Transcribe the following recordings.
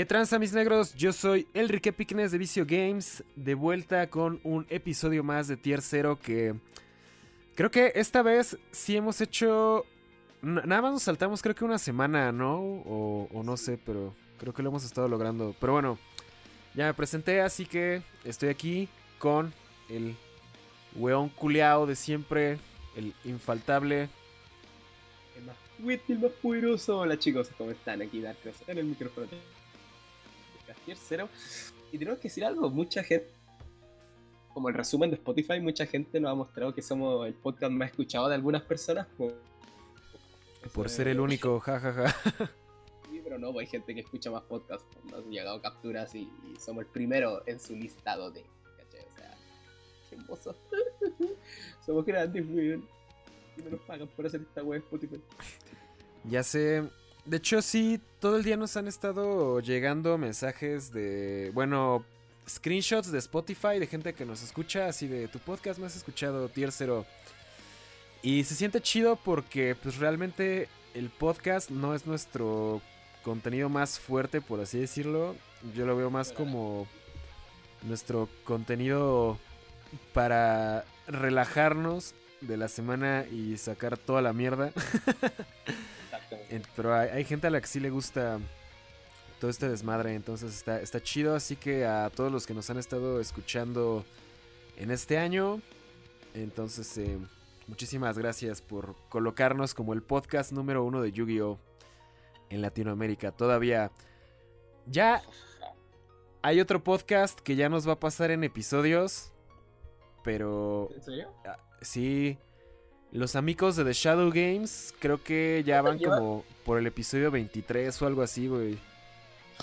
¿Qué tranza mis negros? Yo soy Enrique Picknes de Vicio Games, de vuelta con un episodio más de Tier 0 que creo que esta vez sí hemos hecho... Nada más nos saltamos creo que una semana, ¿no? O, no sé, pero creo que lo hemos estado logrando. Pero bueno, ya me presenté, así que estoy aquí con el weón culeado de siempre, el infaltable. El más el más poderoso. Hola chicos, ¿cómo están? Aquí Darkness en el micrófono Castier Cero. Y tenemos que decir algo, mucha gente, como el resumen de Spotify, mucha gente nos ha mostrado que somos el podcast más escuchado de algunas personas. Por, por ser el único, jajaja. Ja, ja. Sí, pero no, pues hay gente que escucha más podcasts. Nos han llegado capturas y, y somos el primero en su listado de hermoso. Somos grandes, weón. Y no nos pagan por hacer esta web Spotify. Ya sé. De hecho, sí, todo el día nos han estado llegando mensajes de. Bueno, screenshots de Spotify de gente que nos escucha, así de tu podcast me has escuchado, tier 0. Y se siente chido porque, pues realmente, el podcast no es nuestro contenido más fuerte, por así decirlo. Yo lo veo más como nuestro contenido para relajarnos de la semana y sacar toda la mierda. Pero hay, hay, gente a la que sí le gusta todo este desmadre, entonces está, está chido. Así que a todos los que nos han estado escuchando en este año, entonces eh, muchísimas gracias por colocarnos como el podcast número uno de Yu-Gi-Oh! en Latinoamérica. Todavía ya hay otro podcast que ya nos va a pasar en episodios. Pero. ¿En serio? Sí. Los amigos de The Shadow Games creo que ya van como por el episodio 23 o algo así, güey.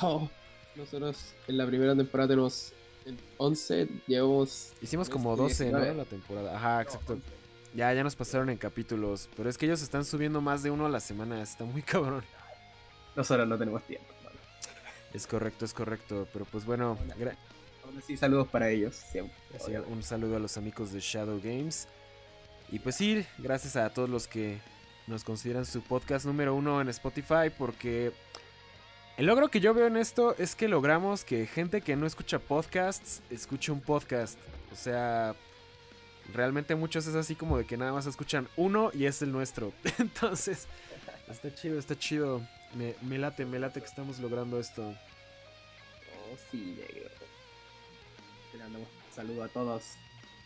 Oh, nosotros en la primera temporada tenemos 11, llevamos... Hicimos como 12, ¿no? La temporada. Ajá, exacto. No, ya, ya nos pasaron en capítulos. Pero es que ellos están subiendo más de uno a la semana. Está muy cabrón. Nosotros no tenemos tiempo. Es correcto, es correcto. Pero pues bueno... Sí, saludos para ellos. Siempre. Un saludo a los amigos de Shadow Games. Y pues sí, gracias a todos los que nos consideran su podcast número uno en Spotify. Porque el logro que yo veo en esto es que logramos que gente que no escucha podcasts escuche un podcast. O sea, realmente muchos es así como de que nada más escuchan uno y es el nuestro. Entonces, está chido, está chido. Me, late, me late que estamos logrando esto. Oh, sí, negro saludo a todos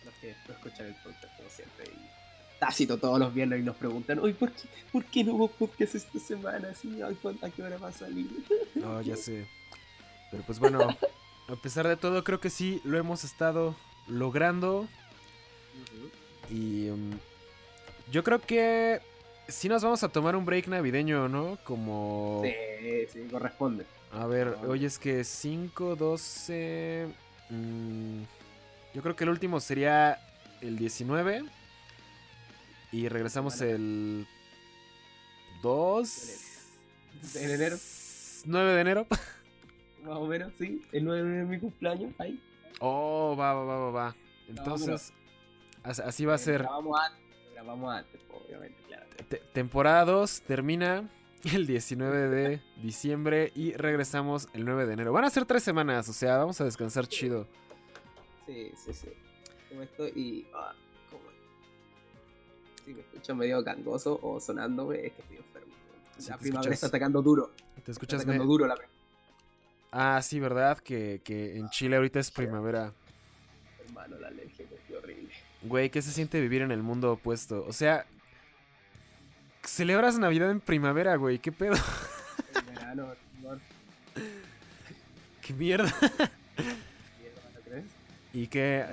los que escuchan el podcast como siempre y tácito todos los viernes y nos preguntan hoy ¿por qué, ¿por qué no hubo podcast esta semana? ¿Sí? Ay, ¿A qué hora va a salir? No, ya sé. Pero pues bueno, a pesar de todo creo que sí lo hemos estado logrando. Uh -huh. Y um, yo creo que sí nos vamos a tomar un break navideño, ¿no? Como... Sí, sí, corresponde. A ver, hoy es que 5, 12... Mm, yo creo que el último sería el 19. Y regresamos el 2 de enero. 9 de enero. Más o menos, sí. El 9 de enero es mi cumpleaños. Ahí. Oh, va, va, va, va, va. Entonces, no, así va a ser. Grabamos antes, grabamos antes, obviamente, claro. T temporada 2 termina el 19 de diciembre y regresamos el 9 de enero. Van a ser tres semanas, o sea, vamos a descansar chido. Sí, sí, sí. Como esto y. Ah, como... Si me escucho medio gangoso o sonando, es que estoy enfermo. Sí, la primavera escuchas- está atacando duro. Te escuchas Está atacando me- duro la Ah, sí, ¿verdad? Que, que en Chile ahorita es primavera. hermano, la alergia es horrible. Güey, ¿qué se siente vivir en el mundo opuesto? O sea, celebras Navidad en primavera, güey. ¿Qué pedo? El verano, no, ¿Qué mierda? ¿No? Y que...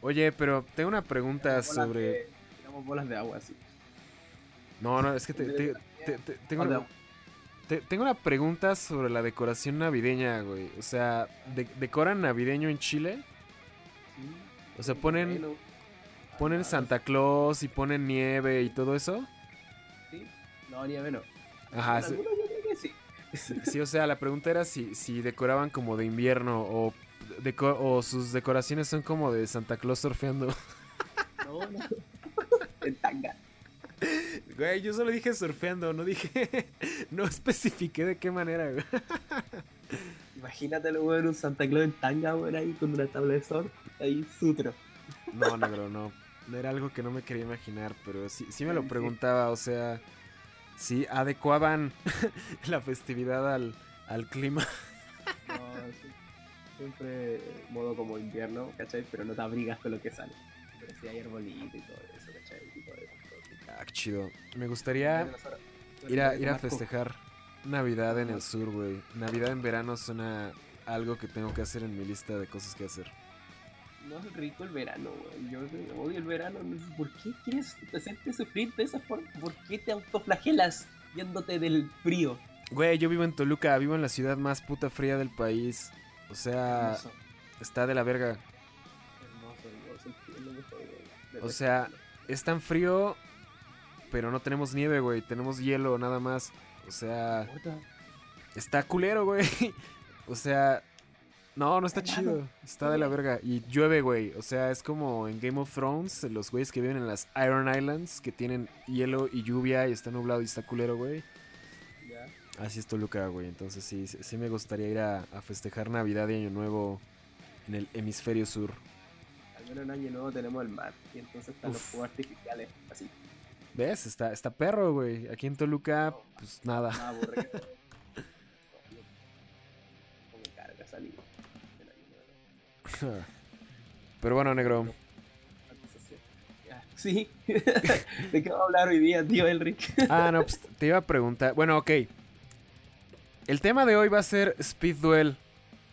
Oye, pero tengo una pregunta sobre... tiramos bolas de agua así. No, no, es que te, te- te- te- tengo, una, te- tengo una pregunta sobre la decoración navideña, güey. O sea, de- ¿decoran navideño en Chile? O sea, ponen, ponen ah, Santa Claus y ponen nieve y todo eso. Sí, no, ni a menos. Ajá, sí. sí. Sí, sí, o sea, la pregunta era si, si decoraban como de invierno o, deco- o sus decoraciones son como de Santa Claus surfeando. No, no. En tanga. Güey, yo solo dije surfeando, no dije, no especifiqué de qué manera, güey. Imagínatelo, weón, un Santa Claus en tanga, weón, ahí con una tabla de surf, ahí sutro. No, negro, no. Era algo que no me quería imaginar, pero sí, sí me lo preguntaba, o sea, sí adecuaban la festividad al, al clima. No, sí. Siempre modo como invierno, ¿cachai? Pero no te abrigas con lo que sale. Pero sí hay arbolito y todo eso, ¿cachai? Y todo eso. Ah, chido. Me gustaría ir a, ir a festejar Navidad en el sur, güey. Navidad en verano suena algo que tengo que hacer en mi lista de cosas que hacer. No es rico el verano, weón. Yo odio el verano. ¿Por qué quieres hacerte sufrir de esa forma? ¿Por qué te autoflagelas yéndote del frío? Güey, yo vivo en Toluca, vivo en la ciudad más puta fría del país. O sea, Hermoso, está de la verga. O sea, es tan frío, pero no tenemos nieve, güey. Tenemos hielo nada más. O sea, está culero, güey. O sea, no, no está chido. Está de la verga. Y llueve, güey. O sea, es como en Game of Thrones, los güeyes que viven en las Iron Islands, que tienen hielo y lluvia y está nublado y está culero, güey. Así es Toluca, güey. Entonces sí, sí me gustaría ir a, a festejar Navidad y Año Nuevo en el hemisferio sur. Al menos en Año Nuevo tenemos el mar. Y entonces están los fuegos artificiales. Así. ¿Ves? Está, está perro, güey. Aquí en Toluca, No, pues nada. Pero bueno, negro. Sí. ¿De qué vamos a hablar hoy día, tío Elric? Ah, no, pues te iba a preguntar. Bueno, ok. El tema de hoy va a ser Speed Duel.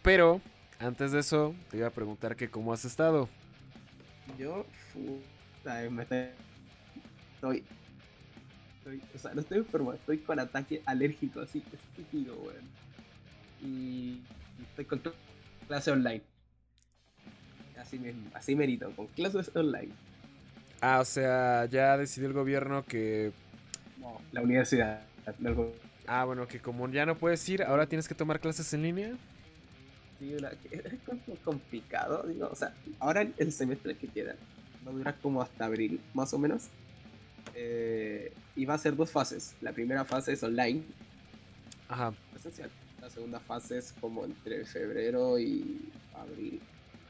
Pero antes de eso, te iba a preguntar que cómo has estado. Yo, puta, me estoy, estoy, estoy- o sea, no estoy enfermo, estoy con ataque alérgico, así, estúpido, weón. Y estoy con cl- clase online. Así mismo, así merito, con clases online. Ah, o sea, ya decidió el gobierno que. No, la universidad, no el go- Ah, bueno, que como ya no puedes ir, ahora tienes que tomar clases en línea. sí, es como complicado, digo, o sea, ahora el- semestre que queda va a durar como hasta abril, más o menos. Eh, y va a ser dos fases. La primera fase es online, Ajá. presencial. La segunda fase es como entre febrero y abril.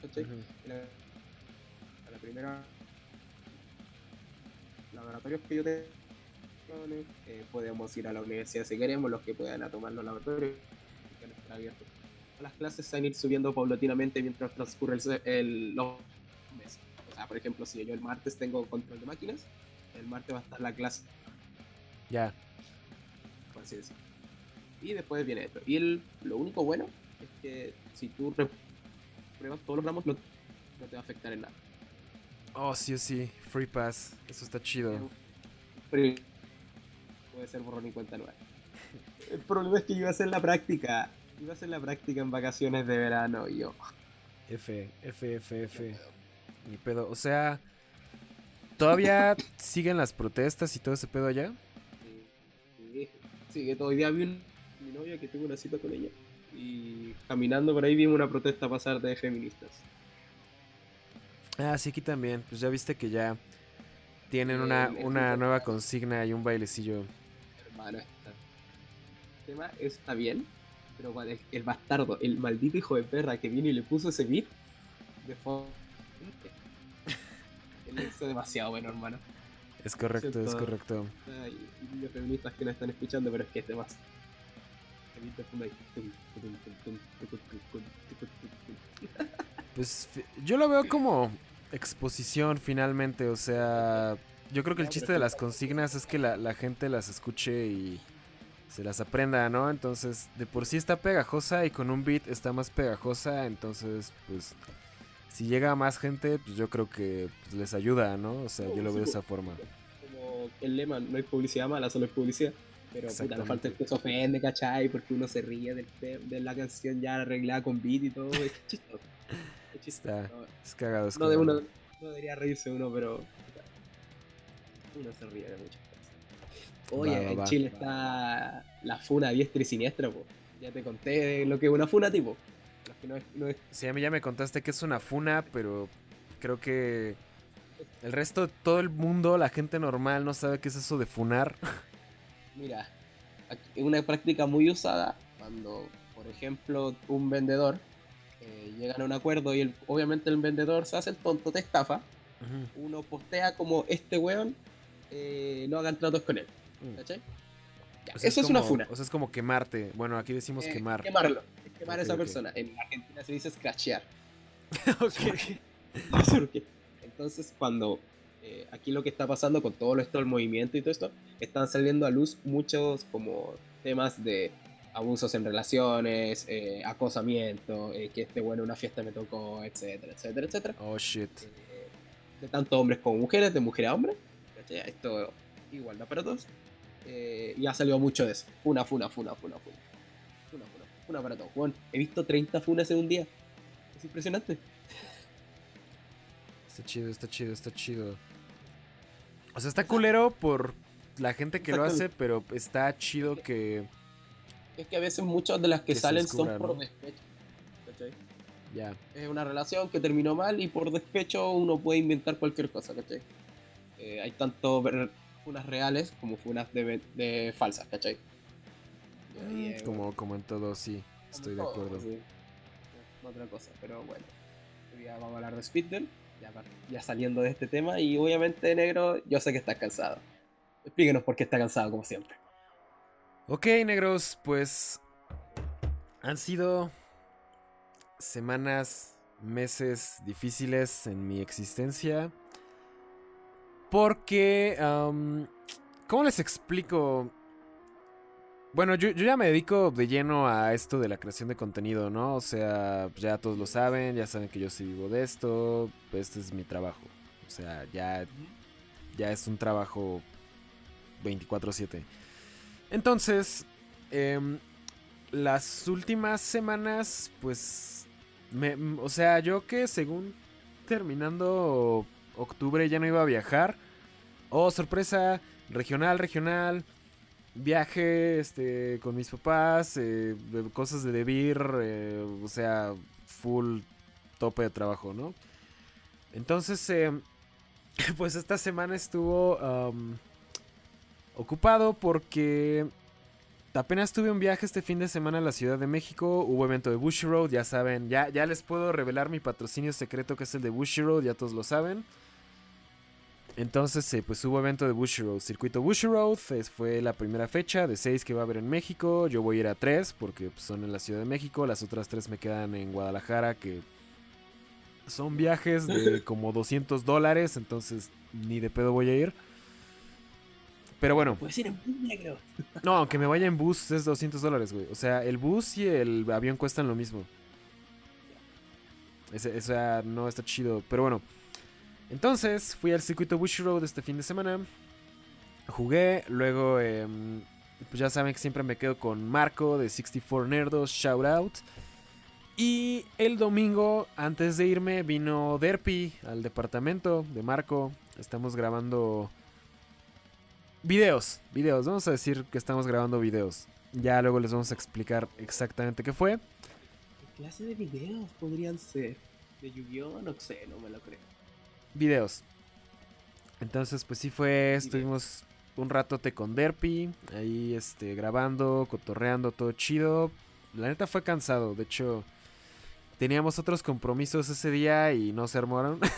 ¿cachai? La primera laboratorios que yo tengo eh, podemos ir a la universidad si queremos, los que puedan a tomar los laboratorios que van a estar abiertos. Las clases se van a ir subiendo paulatinamente mientras transcurre el, el- los meses. O sea, por ejemplo, si yo el martes tengo control de máquinas, el martes va a estar la clase Ya. por así decirlo. Y después viene esto. Y el, lo único bueno es que si tú pruebas todos los ramos, no, no te va a afectar en nada. Oh, sí, sí. Free Pass. Eso está chido. Pero puede ser borrón y cuenta nueva. El problema es que yo iba a hacer la práctica. Iba a hacer la práctica en vacaciones de verano y yo. F, F, F, F. Ni pedo. O sea, ¿todavía siguen las protestas y todo ese pedo allá? Sí, sí, que día vi un- mi novia que tuvo una cita con ella. Y caminando por ahí vimos una protesta pasar de feministas. Ah, sí, aquí también. Pues ya viste que ya tienen una, una nueva consigna y un bailecillo. El tema está bien, pero el, el, bastardo, el maldito hijo de perra que vino y le puso ese beat de fondo. Él demasiado bueno, hermano. Es correcto, Siento, es correcto. Ay, los feministas que no están escuchando, pero es que es demás. Pues yo lo veo como exposición finalmente, o sea, yo creo que el chiste de es que- las consignas es que la, la gente las escuche y se las aprenda, ¿no? Entonces, de por sí está pegajosa y con un beat está más pegajosa. Entonces, pues, si llega a más gente, pues yo creo que pues, les ayuda, ¿no? O sea, yo lo veo de esa forma. Como el lema, no hay publicidad mala, solo es publicidad. Pero puta, no falta el que se ofende, ¿cachai? Porque uno se ríe del de la canción ya arreglada con beat y todo. Es chistoso. Es chistoso. Está- No, Es cagado, es no de uno, no debería reírse uno, pero uno se ríe de muchas cosas. Oye, Va, va, en va. Chile está la funa diestra y siniestra, po. Ya te conté lo que es una funa, tipo. No es, no es Sí, a mí ya me contaste que es una funa, pero creo que el resto de todo el mundo, la gente normal, no sabe qué es eso de funar. Mira, es una práctica muy usada cuando por ejemplo, un vendedor eh, llegan a un acuerdo y el- obviamente el vendedor se hace el tonto, te estafa. Uno postea como este weón, eh, no hagan tratos con él. Mm. ¿Cachai? O sea, Eso es, una como- funa. O sea, es como quemarte. Bueno, aquí decimos Eh, quemar. Quemarlo. Es quemar a Ok, esa ok. persona. En Argentina se dice scratchear. Ok. No sé por qué. Entonces, cuando eh, aquí lo que está pasando con todo esto, el movimiento y todo esto, están saliendo a luz muchos como temas de abusos en relaciones, eh, acosamiento, eh, que este bueno en una fiesta me tocó, etcétera, etcétera, etcétera. Oh, shit. Eh, de tanto hombres como mujeres, de mujer a hombre. ¿Cachai? Esto igualdad para todos. Eh, y ha salido mucho de eso. Funa, funa, funa, funa, funa. Funa, funa, funa para todos. Juan, he visto 30 funas en un día. Es impresionante. Está chido, está chido, está chido. O sea, está culero por la gente que lo hace, pero está chido que. Es que a veces muchas de las que, salen descubra, son por ¿no? despecho. ¿cachai? Ya. Es una relación que terminó mal y por despecho uno puede inventar cualquier cosa, ¿cachai? Eh, hay tanto funas reales como funas de, de falsas, ¿cachai? Y ahí es, Como, como en todo, sí. Estoy de todo, acuerdo. sí. No otra cosa, pero bueno. Hoy día vamos a hablar de Speedball, ya, ya saliendo de este tema, y obviamente, negro, yo sé que estás cansado. Explíquenos por qué está cansado, como siempre. Ok, negros, pues. Han sido semanas, meses difíciles en mi existencia. Porque. ¿Cómo les explico? Bueno, yo, yo ya me dedico de lleno a esto de la creación de contenido, ¿no? O sea, ya todos lo saben, ya saben que yo sí vivo de esto. Este es mi trabajo. O sea, ya, ya es un trabajo 24/7. Entonces, em, las últimas semanas, pues, o sea, yo que según terminando octubre ya no iba a viajar. Oh, sorpresa, regional, regional. Viaje este, con mis papás, eh, cosas de debir, eh, o sea, full tope de trabajo, ¿no? Entonces, em, pues esta semana estuvo ocupado porque apenas tuve un viaje este fin de semana a la Ciudad de México. Hubo evento de Bushy Road, ya saben, ya, ya les puedo revelar mi patrocinio secreto que es el de Bushy Road, ya todos lo saben. Entonces, eh, pues hubo evento de Bushy Road, circuito Bushy Road, es- fue la primera fecha de seis que va a haber en México. Yo voy a ir a tres porque pues, son en la Ciudad de México, las otras tres me quedan en Guadalajara, que son viajes de como 200 dólares, entonces ni de pedo voy a ir. Pero bueno, Puedes ir en bus negro. no, aunque me vaya en bus es 200 dólares, güey. O sea, el bus y el avión cuestan lo mismo. O sea, no está chido. Pero bueno. Entonces, fui al circuito Bush Road este fin de semana. Jugué. Luego, em, pues ya saben que siempre me quedo con Marco de 64 Nerdos. Shout out. Y el domingo, antes de irme, vino Derpy al departamento de Marco. Estamos grabando videos. Videos. Vamos a decir que estamos grabando videos. Ya luego les vamos a explicar exactamente qué fue. ¿Qué clase de videos podrían ser? ¿De Yu-Gi-Oh? No sé, no me lo creo. Videos. Entonces, pues sí fue. Estuvimos un ratote con Derpy. Ahí este, grabando, cotorreando, todo chido. La neta fue cansado. De hecho, teníamos otros compromisos ese día y no se armaron.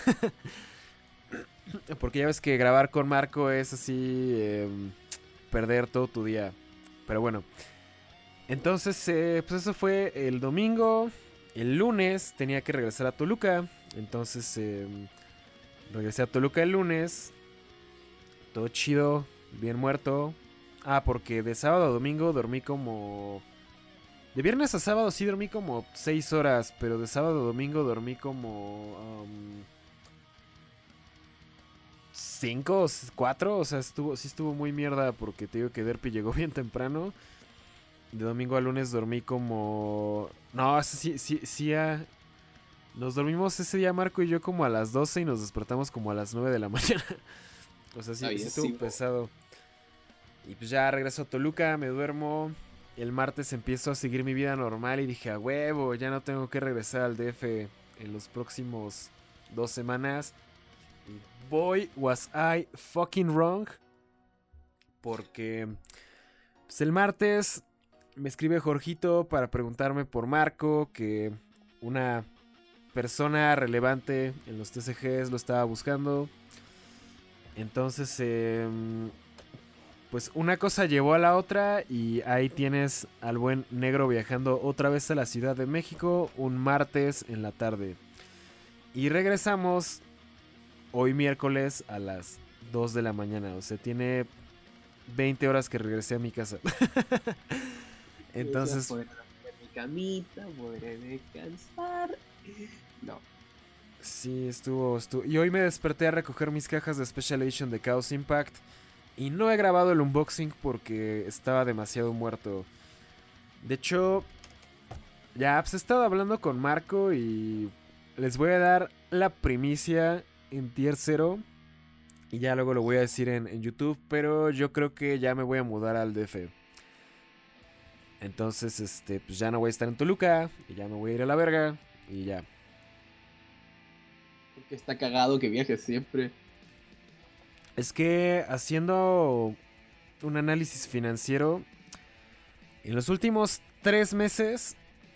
Porque ya ves que grabar con Marco es así. em, perder todo tu día. Pero bueno. Entonces, eh, pues eso fue el domingo. El lunes tenía que regresar a Toluca. Entonces, em, regresé a Toluca el lunes. Todo chido, bien muerto. Ah, porque de sábado a domingo dormí como... De viernes a sábado sí dormí como 6 horas, pero de sábado a domingo dormí como... 5 o 4, o sea, estuvo, sí estuvo muy mierda porque te digo que Derpy llegó bien temprano. De domingo a lunes dormí como... No, sí, sí, sí, ah, nos dormimos ese día Marco y yo como a las 12 y nos despertamos como a las 9 de la mañana. o sea, sí, sí estuvo pesado. Y pues ya regreso a Toluca, me duermo. El martes empiezo a seguir mi vida normal y dije, a huevo, ya no tengo que regresar al DF en los próximos dos semanas. Y boy, was I fucking wrong. Porque pues el martes me escribe Jorgito para preguntarme por Marco, que una persona relevante en los TCGs lo estaba buscando. Entonces, em, pues una cosa llevó a la otra y ahí tienes al buen negro viajando otra vez a la Ciudad de México un martes en la tarde. Y regresamos hoy miércoles a las 2 de la mañana. O sea, tiene 20 horas que regresé a mi casa. Entonces... Podré camita, podré descansar. No. Sí, estuvo, estuvo. Y hoy me desperté a recoger mis cajas de Special Edition de Chaos Impact. Y no he grabado el unboxing porque estaba demasiado muerto. De hecho, ya pues he estado hablando con Marco y les voy a dar la primicia en tier 0. Y ya luego lo voy a decir en, en YouTube. Pero yo creo que ya me voy a mudar al DF. Entonces, este, pues ya no voy a estar en Toluca. Y ya me voy a ir a la verga. Y ya. Porque está cagado que viajes siempre. Es que haciendo un análisis financiero, en los últimos tres meses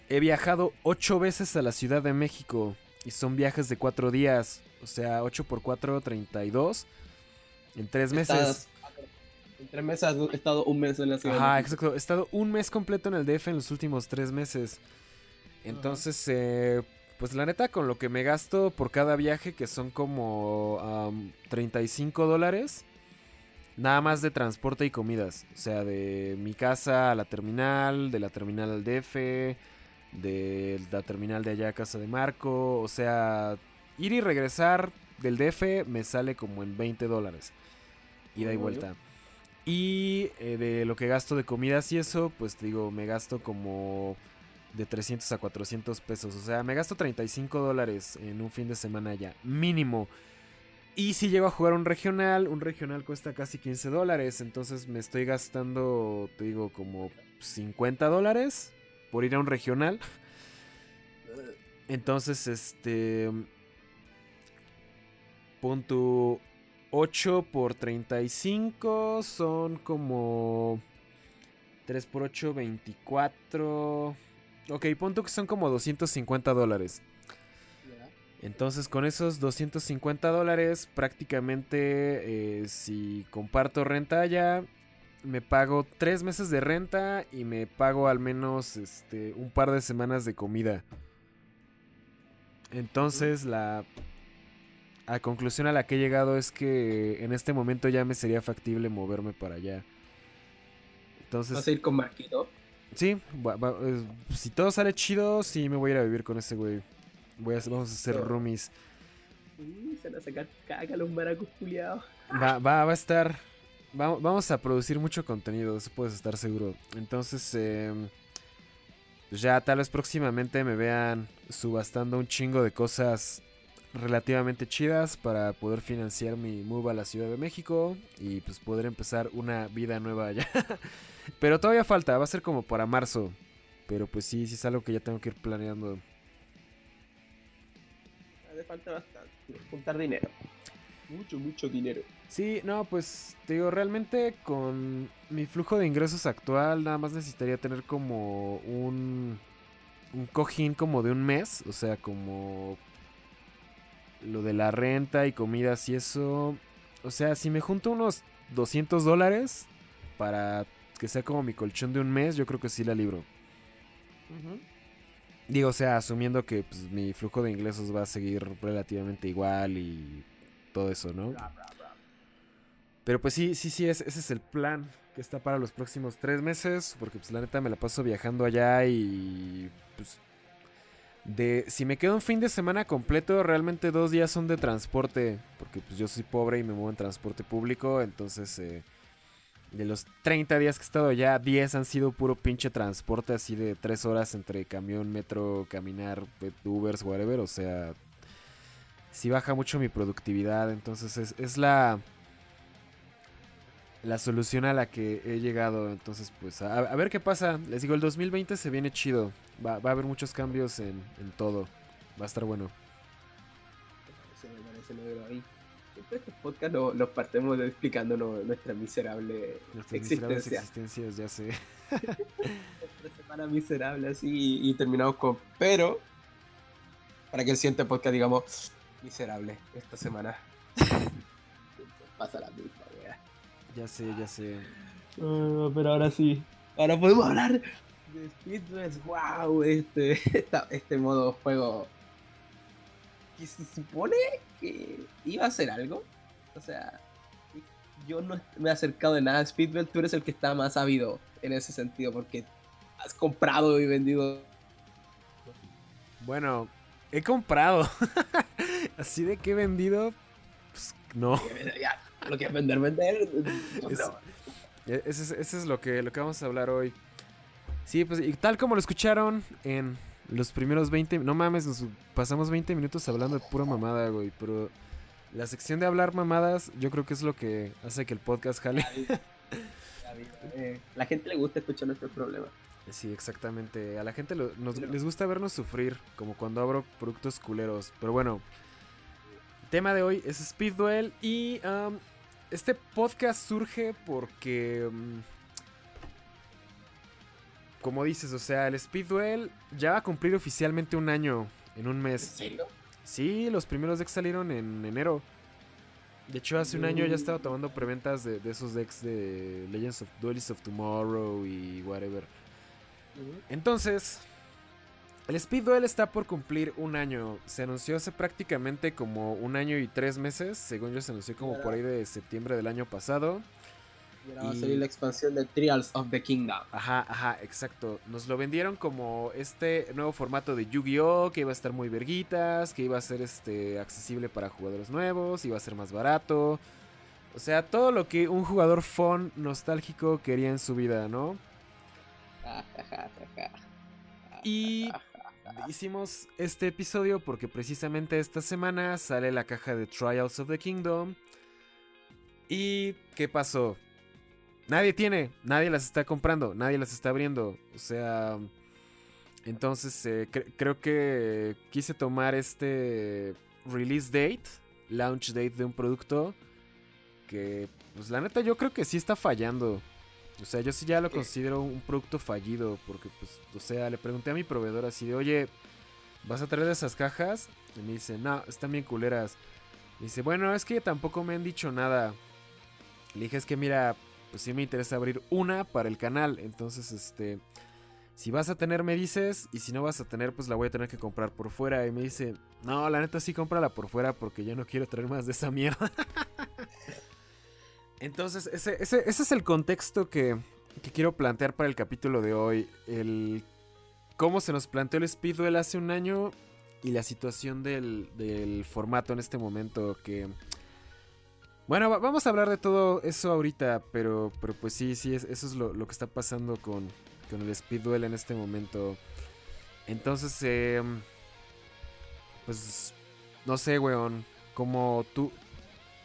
he viajado ocho veces a la Ciudad de México. Y son viajes de cuatro días. O sea, 8 por 4, 32. En tres meses. En tres meses has estado un mes en la ciudad. de Ajá, México. exacto. He estado un mes completo en el DF en los últimos tres meses. Entonces, eh, pues la neta, con lo que me gasto por cada viaje, que son como am, 35 dólares, nada más de transporte y comidas. O sea, de mi casa a la terminal, de la terminal al DF, de la terminal de allá a casa de Marco. O sea, ir y regresar del DF me sale como en 20 dólares. Ida y vuelta. Y eh, de lo que gasto de comidas y eso, pues te digo, me gasto como de 300 a 400 pesos. O sea, me gasto 35 dólares en un fin de semana ya, mínimo. Y si llego a jugar un regional, un regional cuesta casi 15 dólares. Entonces me estoy gastando, te digo, como 50 dólares por ir a un regional. Entonces, este... Punto 8 por 35 son como... 3 por 8, 24... Ok, punto que son como 250 dólares. Entonces con esos 250 dólares prácticamente eh, si comparto renta allá me pago tres meses de renta y me pago al menos este un par de semanas de comida. Entonces la a conclusión a la que he llegado es que en este momento ya me sería factible moverme para allá. Entonces ¿Vas a ir con Marquito? Sí, va- va- eh, si todo sale chido, sí me voy a ir a vivir con ese güey. Voy a, vamos a hacer roomies. Mm, se van a sacar caca los maracos culiados. Va, va, va a estar. va- vamos a producir mucho contenido, eso puedes estar seguro. Entonces, eh, pues ya tal vez próximamente me vean subastando un chingo de cosas relativamente chidas para poder financiar mi move a la Ciudad de México y pues poder empezar una vida nueva allá. Pero todavía falta, va a ser como para marzo. Pero pues sí, sí es algo que ya tengo que ir planeando. Hace falta bastante. Juntar dinero. Mucho, mucho dinero. Sí, no, pues te digo, realmente con mi flujo de ingresos actual nada más necesitaría tener como un, un cojín como de un mes, o sea, como lo de la renta y comidas y eso. O sea, si me junto unos 200 dólares para que sea como mi colchón de un mes, yo creo que sí la libro. Digo, o sea, asumiendo que pues, mi flujo de ingresos va a seguir relativamente igual y todo eso, ¿no? Bla, bla, bla. Pero pues sí, sí, sí, es- ese es el plan que está para los próximos tres meses. Porque pues la neta me la paso viajando allá y pues... De, si me quedo un fin de semana completo, realmente dos días son de transporte. Porque pues yo soy pobre y me muevo en transporte público. Entonces, eh, de los 30 días que he estado allá, 10 han sido puro pinche transporte así de tres horas entre camión, metro, caminar, eh, Ubers, whatever. O sea, sí baja mucho mi productividad. Entonces es, es la la solución a la que he llegado. Entonces, pues, a, a ver qué pasa. Les digo, el 2020 se viene chido. Va, va a haber muchos cambios en, en todo. Va a estar bueno. Se me parece negro ahí. Siempre estos podcasts lo- los partimos explicándonos nuestra miserable Nuestras existencia. existencias, ya sé. Esta semana miserable así y, terminamos con. Pero, para que el siguiente podcast digamos, miserable esta semana. Pasa la misma. Ya sé, ya sé. Ah, pero ahora sí. Ahora podemos hablar de Speedruns. Wow, este, este modo juego que se supone que iba a hacer algo. O sea, yo no me he acercado de nada a Speedball, tú eres el que está más ávido en ese sentido, porque has comprado y vendido. Bueno, he comprado. Así de que he vendido, pues no. Lo que es vender, vender. E, ese, es, lo que, lo que vamos a hablar hoy. Sí, pues y tal como lo escucharon en los primeros 20... No mames, nos pasamos 20 minutos hablando de pura mamada, güey. Pero la sección de hablar mamadas yo creo que es lo que hace que el podcast jale. Eh, la gente le gusta escuchar nuestros problemas. Sí, exactamente. A la gente les gusta vernos sufrir, como cuando abro productos culeros. Pero bueno, el tema de hoy es Speed Duel y um, este podcast surge porque... Um, como dices, o sea, el Speed Duel ya va a cumplir oficialmente un año en un mes. ¿En serio? Sí, los primeros decks salieron en enero. De hecho, hace un año ya estaba tomando preventas de, esos decks de Legends of Duelists of Tomorrow y whatever. Entonces, el Speed Duel está por cumplir un año. Se anunció hace prácticamente como un año y tres meses. Según yo, se anunció como por ahí de septiembre del año pasado. Y va a salir la expansión de Trials of the Kingdom. Ajá, ajá, exacto. Nos lo vendieron como este nuevo formato de Yu-Gi-Oh! que iba a estar muy verguitas, que iba a ser este accesible para jugadores nuevos, iba a ser más barato. O sea, todo lo que un jugador fun nostálgico quería en su vida, ¿no? y hicimos este episodio porque precisamente esta semana sale la caja de Trials of the Kingdom. ¿Y qué pasó? Nadie tiene, nadie las está comprando, nadie las está abriendo. O sea, entonces eh, creo que quise tomar este release date, launch date de un producto que, pues la neta yo creo que sí está fallando. O sea, yo sí ya lo considero un producto fallido porque, pues, o sea, le pregunté a mi proveedor así de, oye, ¿vas a traer esas cajas? Y me dice, no, están bien culeras. Me dice, bueno, es que tampoco me han dicho nada. Le dije, es que mira, pues sí me interesa abrir una para el canal. Entonces, este, si vas a tener, me dices, y si no vas a tener, pues la voy a tener que comprar por fuera. Y me dice, no, la neta sí cómprala por fuera porque yo no quiero traer más de esa mierda. Entonces, ese, es el contexto que, que, quiero plantear para el capítulo de hoy. El cómo se nos planteó el Speedwell hace un año y la situación del, del formato en este momento que bueno, vamos a hablar de todo eso ahorita, pero, pero pues sí, sí, eso es lo, que está pasando con, con, el Speed Duel en este momento. Entonces, eh, pues, no sé, weón, como tú,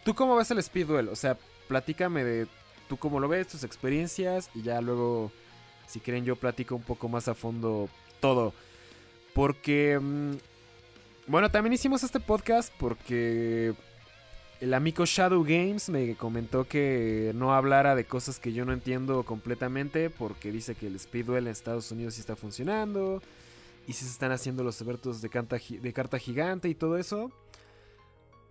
¿tú cómo ves el Speed Duel? O sea, platícame de tú cómo lo ves, tus experiencias y ya luego, si quieren, yo platico un poco más a fondo todo. Porque, mm, bueno, también hicimos este podcast porque el amigo Shadow Games me comentó que no hablara de cosas que yo no entiendo completamente porque dice que el Speedwell en Estados Unidos sí está funcionando y sí se están haciendo los eventos de, de carta gigante y todo eso.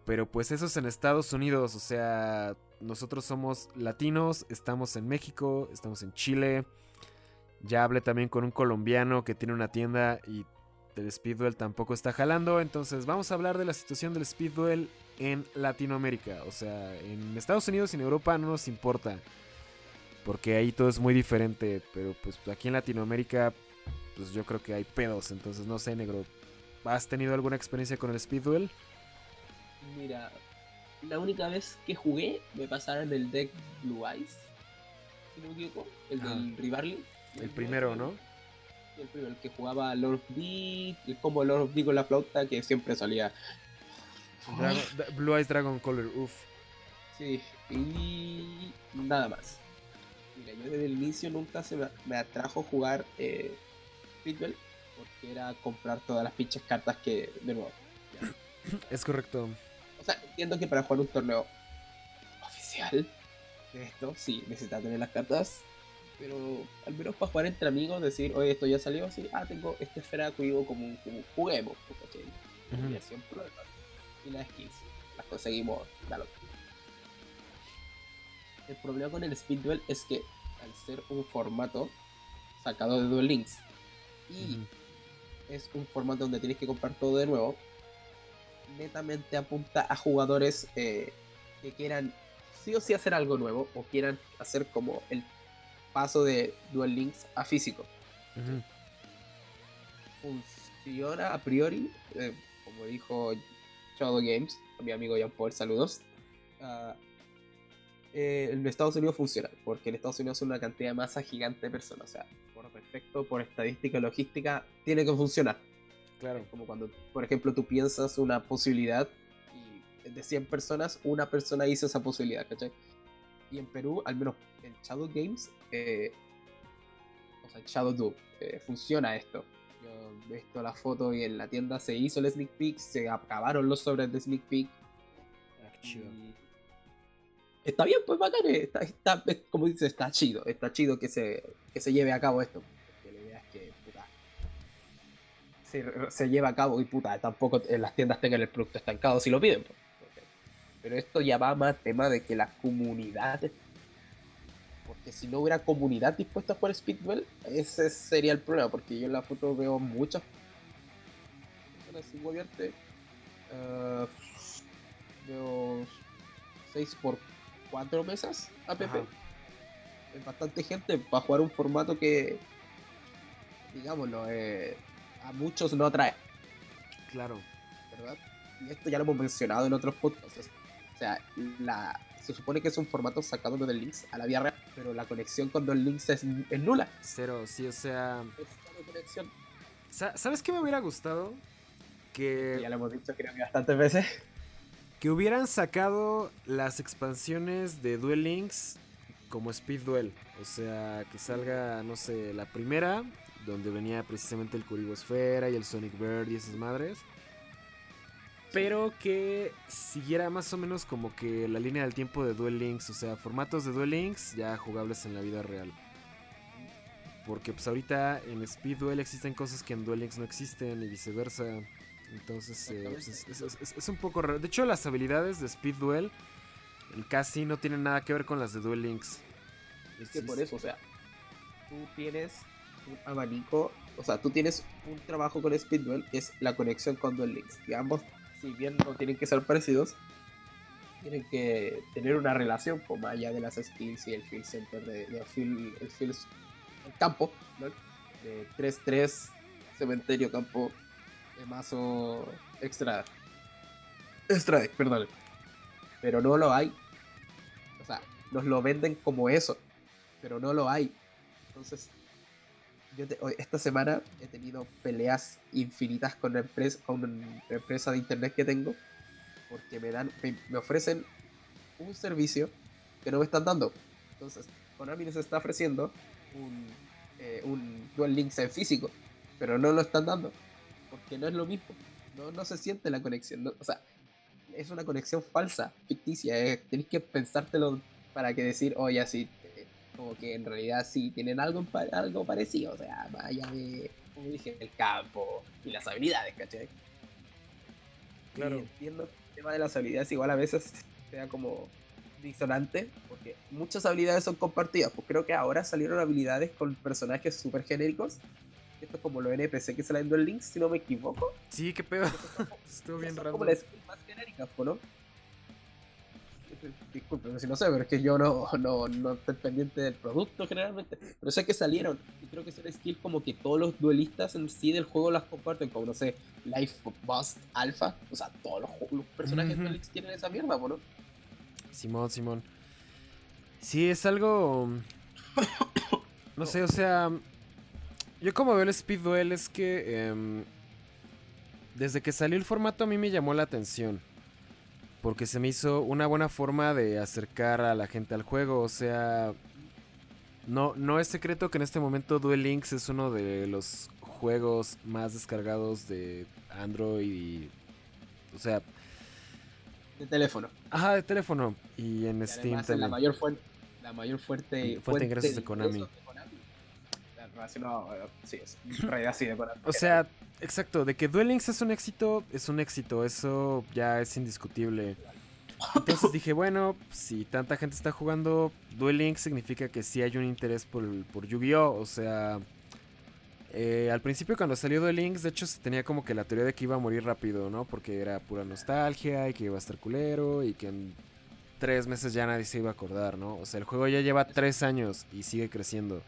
Pero pues eso es en Estados Unidos, o sea, nosotros somos latinos, estamos en México, estamos en Chile. Ya hablé también con un colombiano que tiene una tienda y el Speedwell tampoco está jalando. Entonces vamos a hablar de la situación del Speedwell en Latinoamérica. O sea, en Estados Unidos y en Europa no nos importa. Porque ahí todo es muy diferente. Pero pues aquí en Latinoamérica, pues yo creo que hay pedos. Entonces no sé, negro. ¿Has tenido alguna experiencia con el Speed Duel? Mira, la única vez que jugué me pasaron el deck Blue Eyes. Si no me equivoco. El del Rivalry. El, primero, ¿no? El primero, el que jugaba Lord of D, el combo Lord of D con la flauta, que siempre salía Blue Eyes Dragon Color, uff. Sí, y nada más. Mira, yo desde el inicio nunca se me, atrajo jugar eh, porque era comprar todas las pinches cartas que, de nuevo. Es correcto. O sea, entiendo que para jugar un torneo oficial de esto, sí, necesitas tener las cartas pero al menos para jugar entre amigos, decir, oye, esto ya salió así, ah, tengo este esfera cuido como un como juguemos, ¿cachai? Un problema. Y las skills, las conseguimos, dalo. El problema con el Speed Duel es que al ser un formato sacado de Duel Links y es un formato donde tienes que comprar todo de nuevo, netamente apunta a jugadores eh, que quieran sí o sí hacer algo nuevo o quieran hacer como el paso de Duel Links a físico. Funciona a priori, eh, como dijo Shadow Games, mi amigo Jean Paul, saludos. ah, eh, en Estados Unidos funciona, porque en Estados Unidos es una cantidad de masa gigante de personas. O sea, por perfecto, por estadística logística, tiene que funcionar. Claro. Como cuando, por ejemplo, tú piensas una posibilidad y de 100 personas, una persona hizo esa posibilidad, ¿cachai? Y en Perú, al menos en Shadow Games, eh, o sea, en Shadow Do, eh, funciona esto. Yo he visto la foto y en la tienda se hizo el sneak peek, se acabaron los sobres de sneak peek. Y Está bien, pues bacán, eh, está, está, es como dices, está chido, está chido que se, que se lleve a cabo esto. Se, se lleve a cabo y puta, tampoco en las tiendas tengan el producto estancado si lo piden. pues. Pero esto ya va más tema de que la comunidad, porque si no hubiera comunidad dispuesta a jugar Speedwell, ese sería el problema, porque yo en la foto veo muchas personas sin movierte. ah, veo 6 por 4 mesas APP. Ajá. Es bastante gente para jugar un formato que, digámoslo, eh, a muchos no atrae, Claro. ¿verdad? Y esto ya lo hemos mencionado en otros podcasts. O sea, la, se supone que es un formato sacado del Links a la vida real, pero la conexión con los Links es, es nula. Cero, sí, o sea. Es conexión. sa- ¿Sabes qué me hubiera gustado? Que, Ya lo hemos dicho creo que bastantes veces. que hubieran sacado las expansiones de Duel Links como Speed Duel. O sea, que salga, no sé, la primera, donde venía precisamente el Curibosfera y el Sonic Bird y esas madres. Pero que siguiera más o menos como que la línea del tiempo de Duel Links. O sea, formatos de Duel Links ya jugables en la vida real. Porque pues ahorita en Speed Duel existen cosas que en Duel Links no existen y viceversa. Entonces eh, pues, es, es- es- es un poco raro. De hecho, las habilidades de Speed Duel el casi no tienen nada que ver con las de Duel Links. Es que por eso, o sea, tú tienes abanico, o sea, tú tienes un trabajo con Speedwell que es la conexión con Duel Links. Y ambos, si bien no tienen que ser parecidos, tienen que tener una relación, pues, más allá de las skills y el field center, de, de field- el, field- el campo. De 3-3, cementerio, campo, de mazo extra. Extra deck, perdón. Pero no lo hay. O sea, nos lo venden como eso pero no lo hay. Entonces, yo te- esta semana he tenido peleas infinitas con la empresa, con la empresa de internet que tengo, porque me dan, me, me ofrecen un servicio que no me están dando. Entonces, Konami nos está ofreciendo un, eh, un Duel Links en físico, pero no lo están dando, porque no es lo mismo. No, no se siente la conexión. no- o sea, es una conexión falsa, ficticia. eh, Tenéis que pensártelo para que decir, oye, así, eh, como que en realidad sí tienen algo, algo parecido. O sea, allá de, como dije, el campo y las habilidades, ¿cachai? Claro. Y entiendo que el tema de las habilidades igual a veces sea como disonante, porque muchas habilidades son compartidas. Pues creo que ahora salieron habilidades con personajes súper genéricos. Esto es como los NPC que salen en Links, si no me equivoco. Sí, qué pedo. Estuvo bien raro. como las skills más genéricas, po, ¿no? Disculpen si no sé, pero es que yo no, no, no estoy pendiente del producto generalmente. Pero sé que salieron. Y creo que son skills como que todos los duelistas en sí del juego las comparten. Como, no sé, Life Bust Alpha. O sea, todos los, personajes de Duelix tienen esa mierda, ¿no? Simón, Simón. Sí, es algo. No sé, o sea. Yo como veo el Speed Duel es que. em, desde que salió el formato a mí me llamó la atención. Porque se me hizo una buena forma de acercar a la gente al juego. O sea. No, no es secreto que en este momento Duel Links es uno de los juegos más descargados de Android y. O sea, De teléfono. ajá, de teléfono. Y en Y Steam es la también. mayor fuente. La mayor fuerte, Fuente de ingresos de Konami. ingresos relacionado, eh, sí, es realidad así de O sea, exacto, de que Duel Links es un éxito, es un éxito, eso ya es indiscutible. Entonces dije, bueno, si tanta gente está jugando Duel Links significa que sí hay un interés por, por Yu-Gi-Oh! O sea, eh, al principio cuando salió Duel Links, de hecho se tenía como que la teoría de que iba a morir rápido, ¿no? Porque era pura nostalgia y que iba a estar culero y que en tres meses ya nadie se iba a acordar, ¿no? O sea, el juego ya lleva tres años y sigue creciendo.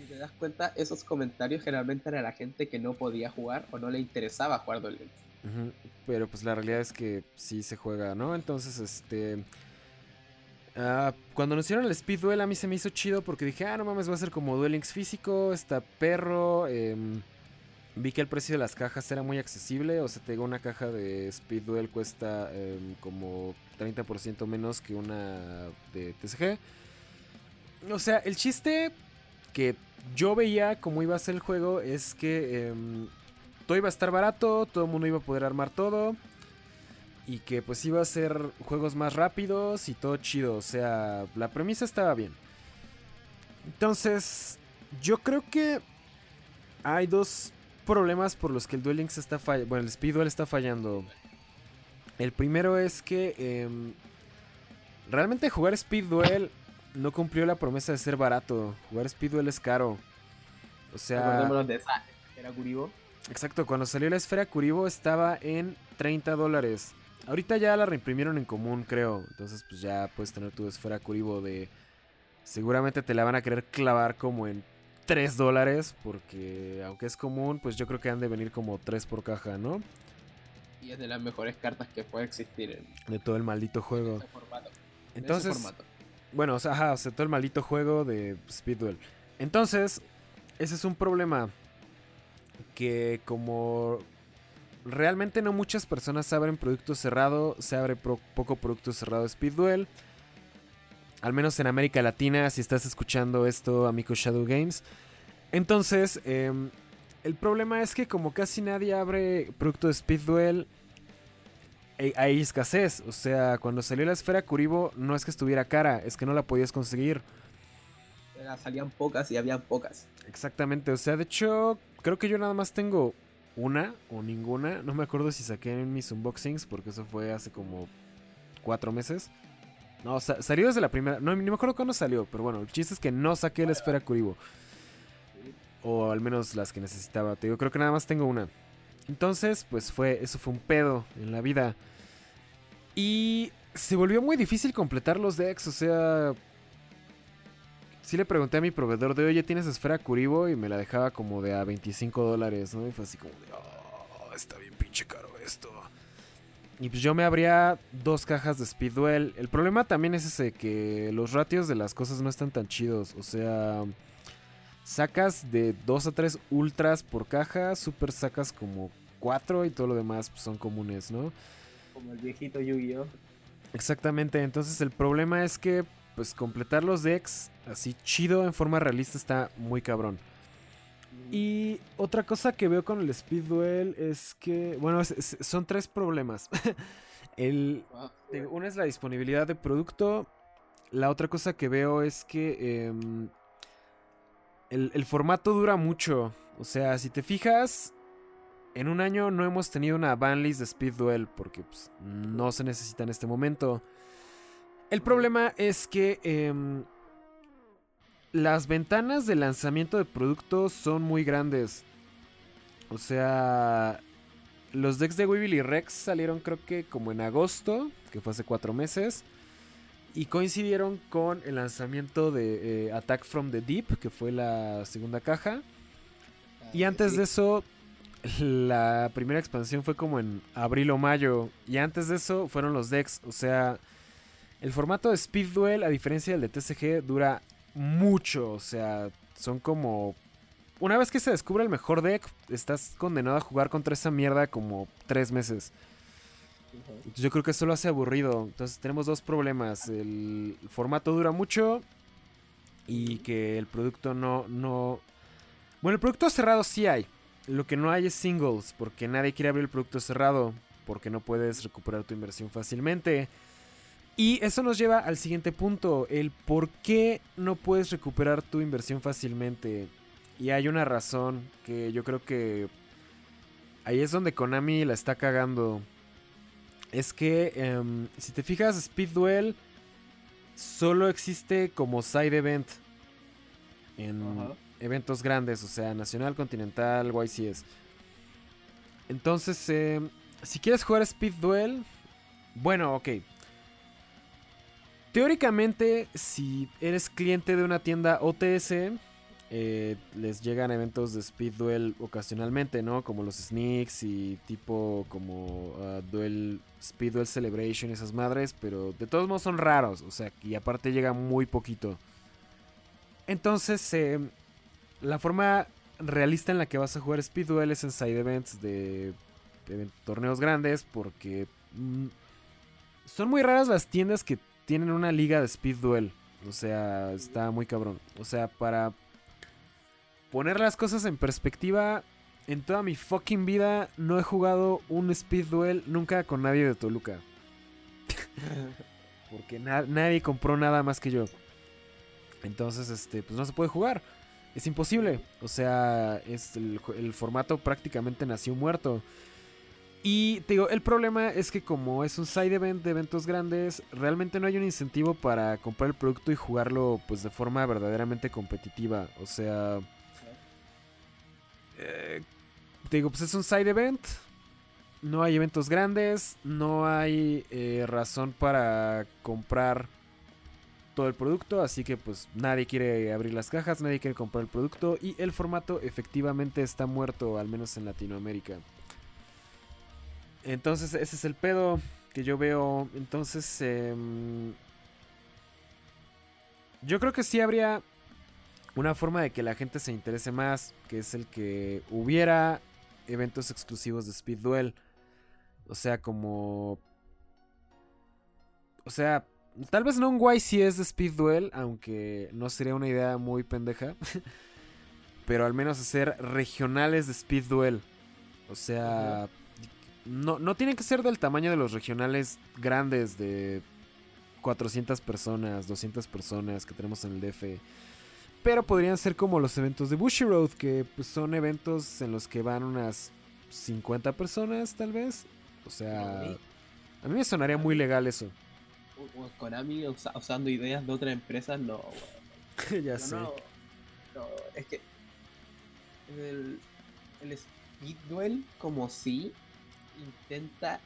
Si te das cuenta, esos comentarios generalmente eran la gente que no podía jugar o no le interesaba jugar Duel Links. Pero pues la realidad es que sí se juega, ¿no? Entonces, este... Ah, cuando hicieron el Speed Duel a mí se me hizo chido porque dije, ah, no mames, va a ser como Duel Links físico, está perro. Em, vi que el precio de las cajas era muy accesible, o sea, te digo, una caja de Speed Duel cuesta em, como 30% menos que una de TCG. O sea, el chiste que yo veía como iba a ser el juego es que em, todo iba a estar barato, todo el mundo iba a poder armar todo. Y que pues iba a ser juegos más rápidos y todo chido. O sea, la premisa estaba bien. Entonces, yo creo que hay dos problemas por los que el Duel Links está fallando. Bueno, el Speed Duel está fallando. El primero es que em, realmente jugar Speed Duel no cumplió la promesa de ser barato. Jugar Speed Duel es caro. O sea. de esa esfera Curibo. Exacto, cuando salió la esfera Curibo estaba en 30 dólares. Ahorita ya la reimprimieron en común, creo. Entonces, pues ya puedes tener tu esfera Curibo de. Seguramente te la van a querer clavar como en 3 dólares. Porque aunque es común, pues yo creo que han de venir como 3 por caja, ¿no? Y es de las mejores cartas que puede existir en. De todo el maldito juego. ese formato. En Entonces. ese formato. Bueno, o sea, ajá, el maldito juego de Speed Duel. Entonces, ese es un problema. Que como realmente no muchas personas abren producto cerrado, se abre poco producto cerrado de Speed Duel. Al menos en América Latina, si estás escuchando esto, amigo Shadow Games. Entonces, em, el problema es que como casi nadie abre producto de Speed Duel, hay escasez. O sea, cuando salió la esfera Kuribo, no es que estuviera cara, es que no la podías conseguir. Era- salían pocas y habían pocas. Exactamente, o sea, de hecho, creo que yo nada más tengo una o ninguna. No me acuerdo si saqué en mis unboxings, porque eso fue hace como cuatro meses. No, sa- salió desde la primera. No, ni me acuerdo cuándo salió, pero bueno, el chiste es que no saqué la esfera Kuribo. O al menos las que necesitaba. Te digo, creo que nada más tengo una. Entonces, pues fue. Eso fue un pedo en la vida. Y se volvió muy difícil completar los decks. O sea. Sí le pregunté a mi proveedor de, oye, ¿tienes esfera Kuribo? Y me la dejaba como de a 25 dólares, ¿no? Y fue así como de, oh, está bien pinche caro esto. Y pues yo me abría dos cajas de Speed Duel. El problema también es ese, que los ratios de las cosas no están tan chidos. O sea, sacas de 2 a 3 ultras por caja, super sacas como 4 y todo lo demás pues, son comunes, ¿no? Como el viejito Yu-Gi-Oh! Exactamente, entonces el problema es que pues completar los decks así chido en forma realista está muy cabrón. Y otra cosa que veo con el Speed Duel es que, bueno, es- es- son tres problemas. el, digo, una es la disponibilidad de producto. La otra cosa que veo es que em, el, el formato dura mucho. O sea, si te fijas, en un año no hemos tenido una banlist de Speed Duel porque pues, no se necesita en este momento. El problema es que em, las ventanas de lanzamiento de productos son muy grandes. O sea, los decks de Weevil y Rex salieron creo que como en agosto, que fue hace cuatro meses. Y coincidieron con el lanzamiento de eh, Attack from the Deep, que fue la segunda caja. Y antes de eso, la primera expansión fue como en abril o mayo. Y antes de eso fueron los decks. O sea, el formato de Speed Duel, a diferencia del de TCG, dura mucho. O sea, son como... Una vez que se descubre el mejor deck, estás condenado a jugar contra esa mierda como tres meses. Entonces yo creo que eso lo hace aburrido. Entonces tenemos dos problemas. El formato dura mucho y que el producto no, no... Bueno, el producto cerrado sí hay. Lo que no hay es singles, porque nadie quiere abrir el producto cerrado, porque no puedes recuperar tu inversión fácilmente. Y eso nos lleva al siguiente punto, el por qué no puedes recuperar tu inversión fácilmente. Y hay una razón que yo creo que ahí es donde Konami la está cagando. Es que em, si te fijas, Speed Duel solo existe como side event en eventos grandes, o sea, nacional, continental, YCS. Entonces, em, si quieres jugar Speed Duel, bueno, ok. Teóricamente, si eres cliente de una tienda OTS, eh, les llegan eventos de Speed Duel ocasionalmente, ¿no? Como los sneaks y tipo como uh, Duel, Speed Duel Celebration, esas madres, pero de todos modos son raros, o sea, y aparte llega muy poquito. Entonces, eh, la forma realista en la que vas a jugar Speed Duel es en side events de, torneos grandes, porque mm, son muy raras las tiendas que tienen una liga de Speed Duel. O sea, está muy cabrón. O sea, para poner las cosas en perspectiva, en toda mi fucking vida no he jugado un speed duel nunca con nadie de Toluca. Porque nadie compró nada más que yo. Entonces, este, pues no se puede jugar. Es imposible. O sea, es el, formato prácticamente nació muerto. Y te digo, el problema es que como es un side event de eventos grandes, realmente no hay un incentivo para comprar el producto y jugarlo pues de forma verdaderamente competitiva. O sea, eh, te digo, pues es un side event. No hay eventos grandes. No hay eh, razón para comprar todo el producto. Así que pues nadie quiere abrir las cajas. Nadie quiere comprar el producto. Y el formato efectivamente está muerto. Al menos en Latinoamérica. Entonces ese es el pedo que yo veo. Entonces... Em, yo creo que sí habría una forma de que la gente se interese más, que es el que hubiera eventos exclusivos de Speed Duel. O sea, como... O sea, tal vez no un YCS de Speed Duel, aunque no sería una idea muy pendeja. pero al menos hacer regionales de Speed Duel. O sea, no, no tienen que ser del tamaño de los regionales grandes de 400 personas, 200 personas que tenemos en el DF. Pero podrían ser como los eventos de Bushiroad, que pues, son eventos en los que van unas 50 personas, tal vez. O sea, a mí me sonaría muy legal eso. Konami usando ideas de otras empresas, no, ya sé. No, es que el, el Speed Duel, como si intenta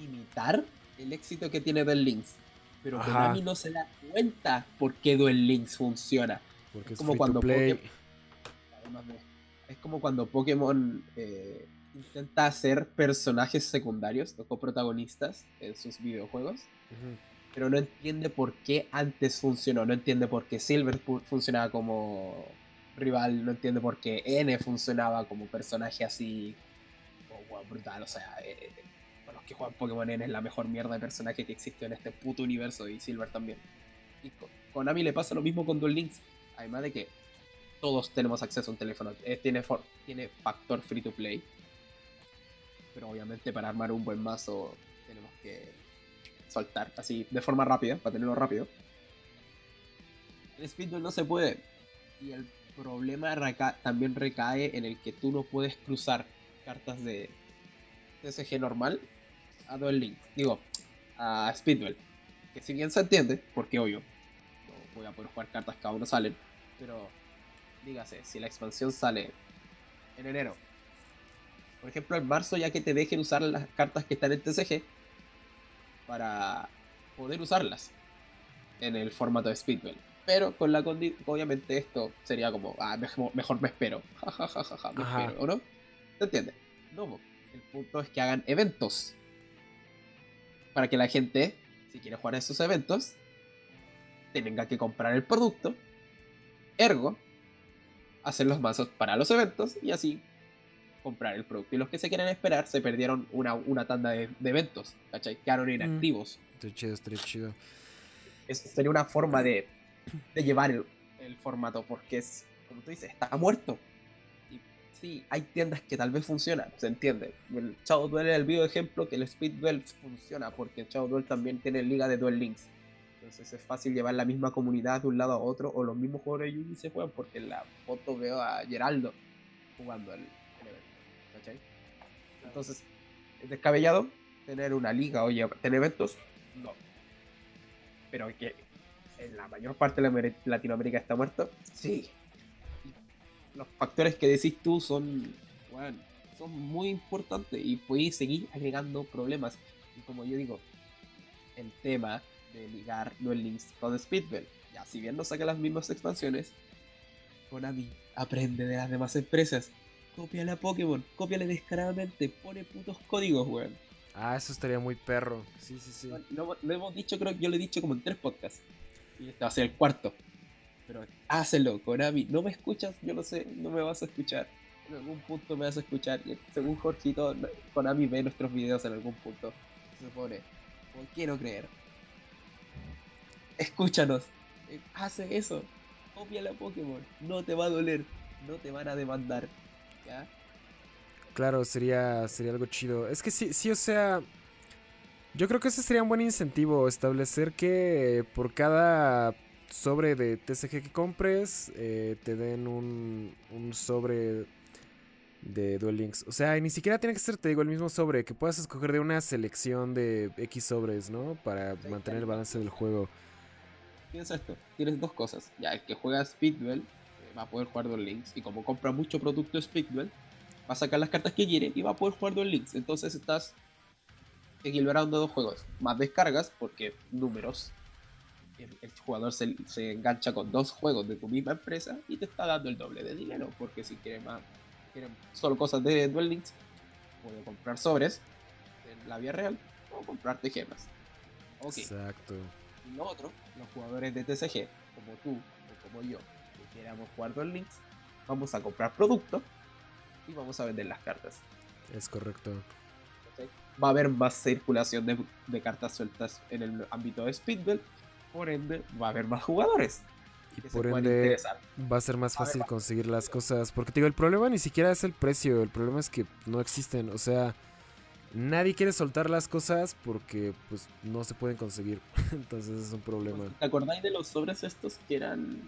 imitar el éxito que tiene Duel Links. Pero Konami no se da cuenta por qué Duel Links funciona. Porque es, como cuando Pokémon, es como cuando Pokémon eh, intenta hacer personajes secundarios o coprotagonistas en sus videojuegos. Pero no entiende por qué antes funcionó. No entiende por qué Silver funcionaba como rival. No entiende por qué N funcionaba como personaje así. Oh, brutal. O sea, eh, para los que juegan Pokémon N es la mejor mierda de personaje que existe en este puto universo. Y Silver también. Y con Konami le pasa lo mismo con Duel Links. Además de que todos tenemos acceso a un teléfono. Eh, tiene, tiene factor free to play. Pero obviamente para armar un buen mazo tenemos que soltar así de forma rápida, para tenerlo rápido. El speedrun no se puede. Y el problema también recae en el que tú no puedes cruzar cartas de TSG normal a Duel Link. Digo, a Speedwell. Que si bien se entiende, porque obvio, no voy a poder jugar cartas que aún no salen pero dígase, si la expansión sale en enero, por ejemplo en marzo ya que te dejen usar las cartas que están en TCG para poder usarlas en el formato de Speedwell. Pero con la condición, obviamente esto sería como, ah, mejor, me espero. Ja, me espero, ¿o no? ¿Se entiende? No, el punto es que hagan eventos. Para que la gente, si quiere jugar esos eventos, tenga que comprar el producto Ergo, hacer los mazos para los eventos y así comprar el producto. Y los que se quieren esperar se perdieron una, una tanda de, eventos, ¿cachai? Quedaron mm. inactivos. Estoy chido, estoy chido. Eso sería una forma de, de llevar el, el, formato, porque es, como tú dices, está muerto. Y sí, hay tiendas que tal vez funcionan, se entiende. El Shadow Duel es el video ejemplo que el Speed Duel funciona, porque el Shadow Duel también tiene liga de Duel Links. Entonces es fácil llevar la misma comunidad de un lado a otro o los mismos jugadores de Yugi se juegan porque en la foto veo a Geraldo jugando el. ¿Cachai? Entonces, es descabellado tener una liga o tener eventos, no. Pero que en la mayor parte de la Latinoamérica está muerto, sí. Los factores que decís tú son, bueno, son muy importantes y puedes seguir agregando problemas. Y como yo digo, el tema de ligar Duel Links con Speedball, ya si bien no saca las mismas expansiones, Konami aprende de las demás empresas. Cópiale a Pokémon, cópiale descaradamente, pone putos códigos, weón. Ah, eso estaría muy perro. Sí, sí, sí. Lo, lo hemos dicho, creo que yo lo he dicho como en tres podcasts. Y este va a ser el cuarto. Pero hácelo, Konami. No me escuchas, yo lo sé, no me vas a escuchar. En algún punto me vas a escuchar. Y según Jorgito, Konami ve nuestros videos en algún punto. Se pone, "Oh, quiero creer. Escúchanos. Eh, Hace eso. Cópiale a Pokémon. No te va a doler. No te van a demandar. ¿Ya? Claro, sería, sería algo chido. Es que sí, sí, o sea. Yo creo que ese sería un buen incentivo. Establecer que por cada sobre de TCG que compres, eh, te den un, un sobre de Duel Links. O sea, ni siquiera tiene que ser, te digo, el mismo sobre. Que puedas escoger de una selección de X sobres, ¿no? Para Sí, mantener el balance del juego. Piensa esto, tienes dos cosas. Ya, el que juega Speedduel eh, va a poder jugar Duel Links. Y como compra mucho producto Speedduel, va a sacar las cartas que quiere y va a poder jugar Duel Links. Entonces estás equilibrando dos juegos. Más descargas, porque números. El, el jugador se, se engancha con dos juegos de tu misma empresa y te está dando el doble de dinero. Porque si quiere más, quiere solo cosas de Duel Links, puede comprar sobres en la vía real o comprarte gemas. Ok. Exacto. Y lo otro, los jugadores de TCG, como tú o como yo, queramos jugar Duel Links, vamos a comprar producto y vamos a vender las cartas. Es correcto. Va a haber más circulación de, de cartas sueltas en el ámbito de Speedball, por ende va a haber más jugadores Y por ende va a ser más ver, fácil conseguir las cosas. Porque te digo, el problema ni siquiera es el precio, el problema es que no existen. O sea, nadie quiere soltar las cosas porque pues no se pueden conseguir. Entonces es un problema. ¿Te acordáis de los sobres estos que eran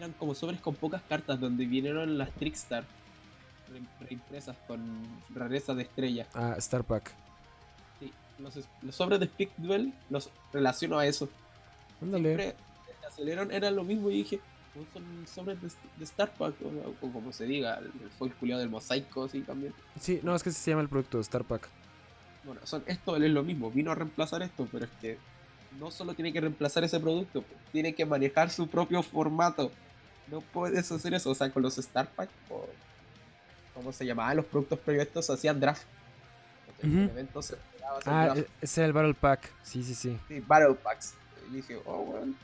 eran como sobres con pocas cartas donde vinieron las Trickstar re- reimpresas con rareza de estrella? Ah, Star Pack. Sí, los, los sobres de Speed Duel los relaciono a eso. Ándale. Siempre aceleran, era lo mismo y dije, "Oh, son sobres de, de Star Pack, o, o como se diga, el, el culiado del mosaico, sí, también. Sí, no, es que se llama el producto, Star Pack. Bueno, son, esto es lo mismo, vino a reemplazar esto, pero es que no solo tiene que reemplazar ese producto, tiene que manejar su propio formato. No puedes hacer eso, o sea, con los Star Pack, o ¿cómo se llamaban los productos previos estos? Hacían draft. Ujú. En eventos se esperaba hacer Ah, draft. ese era el Battle Pack. Sí, sí, sí. Sí, Battle Packs. Y dije, oh, bueno.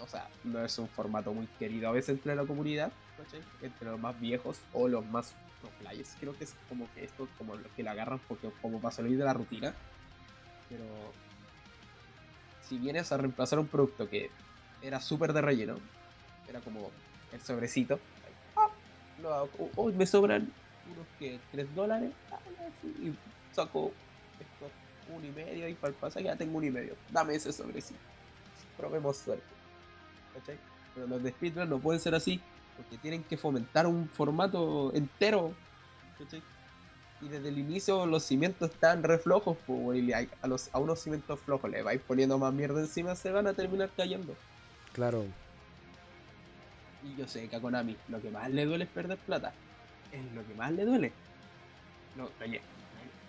O sea, no es un formato muy querido a veces entre la comunidad, ¿cachai? Entre los más viejos o los más no, players. Creo que es como que esto, como los que la agarran porque como para salir de la rutina. Pero si vienes a reemplazar un producto que era súper de relleno, era como el sobrecito. Ah, lo hago. Oh, oh, me sobran unos que 3 dólares. Ah, y saco esto un y medio y para el pasaje ya tengo un y medio. Dame ese sobrecito. Probemos suerte. ¿Cachai? Pero los de speedrun no pueden ser así porque tienen que fomentar un formato entero. ¿cachai? Y desde el inicio los cimientos están re flojos, pues, y a, los, a unos cimientos flojos le vais poniendo más mierda encima, se van a terminar cayendo. Claro. Y yo sé que a Konami lo que más le duele es perder plata. Es lo que más le duele. No, oye,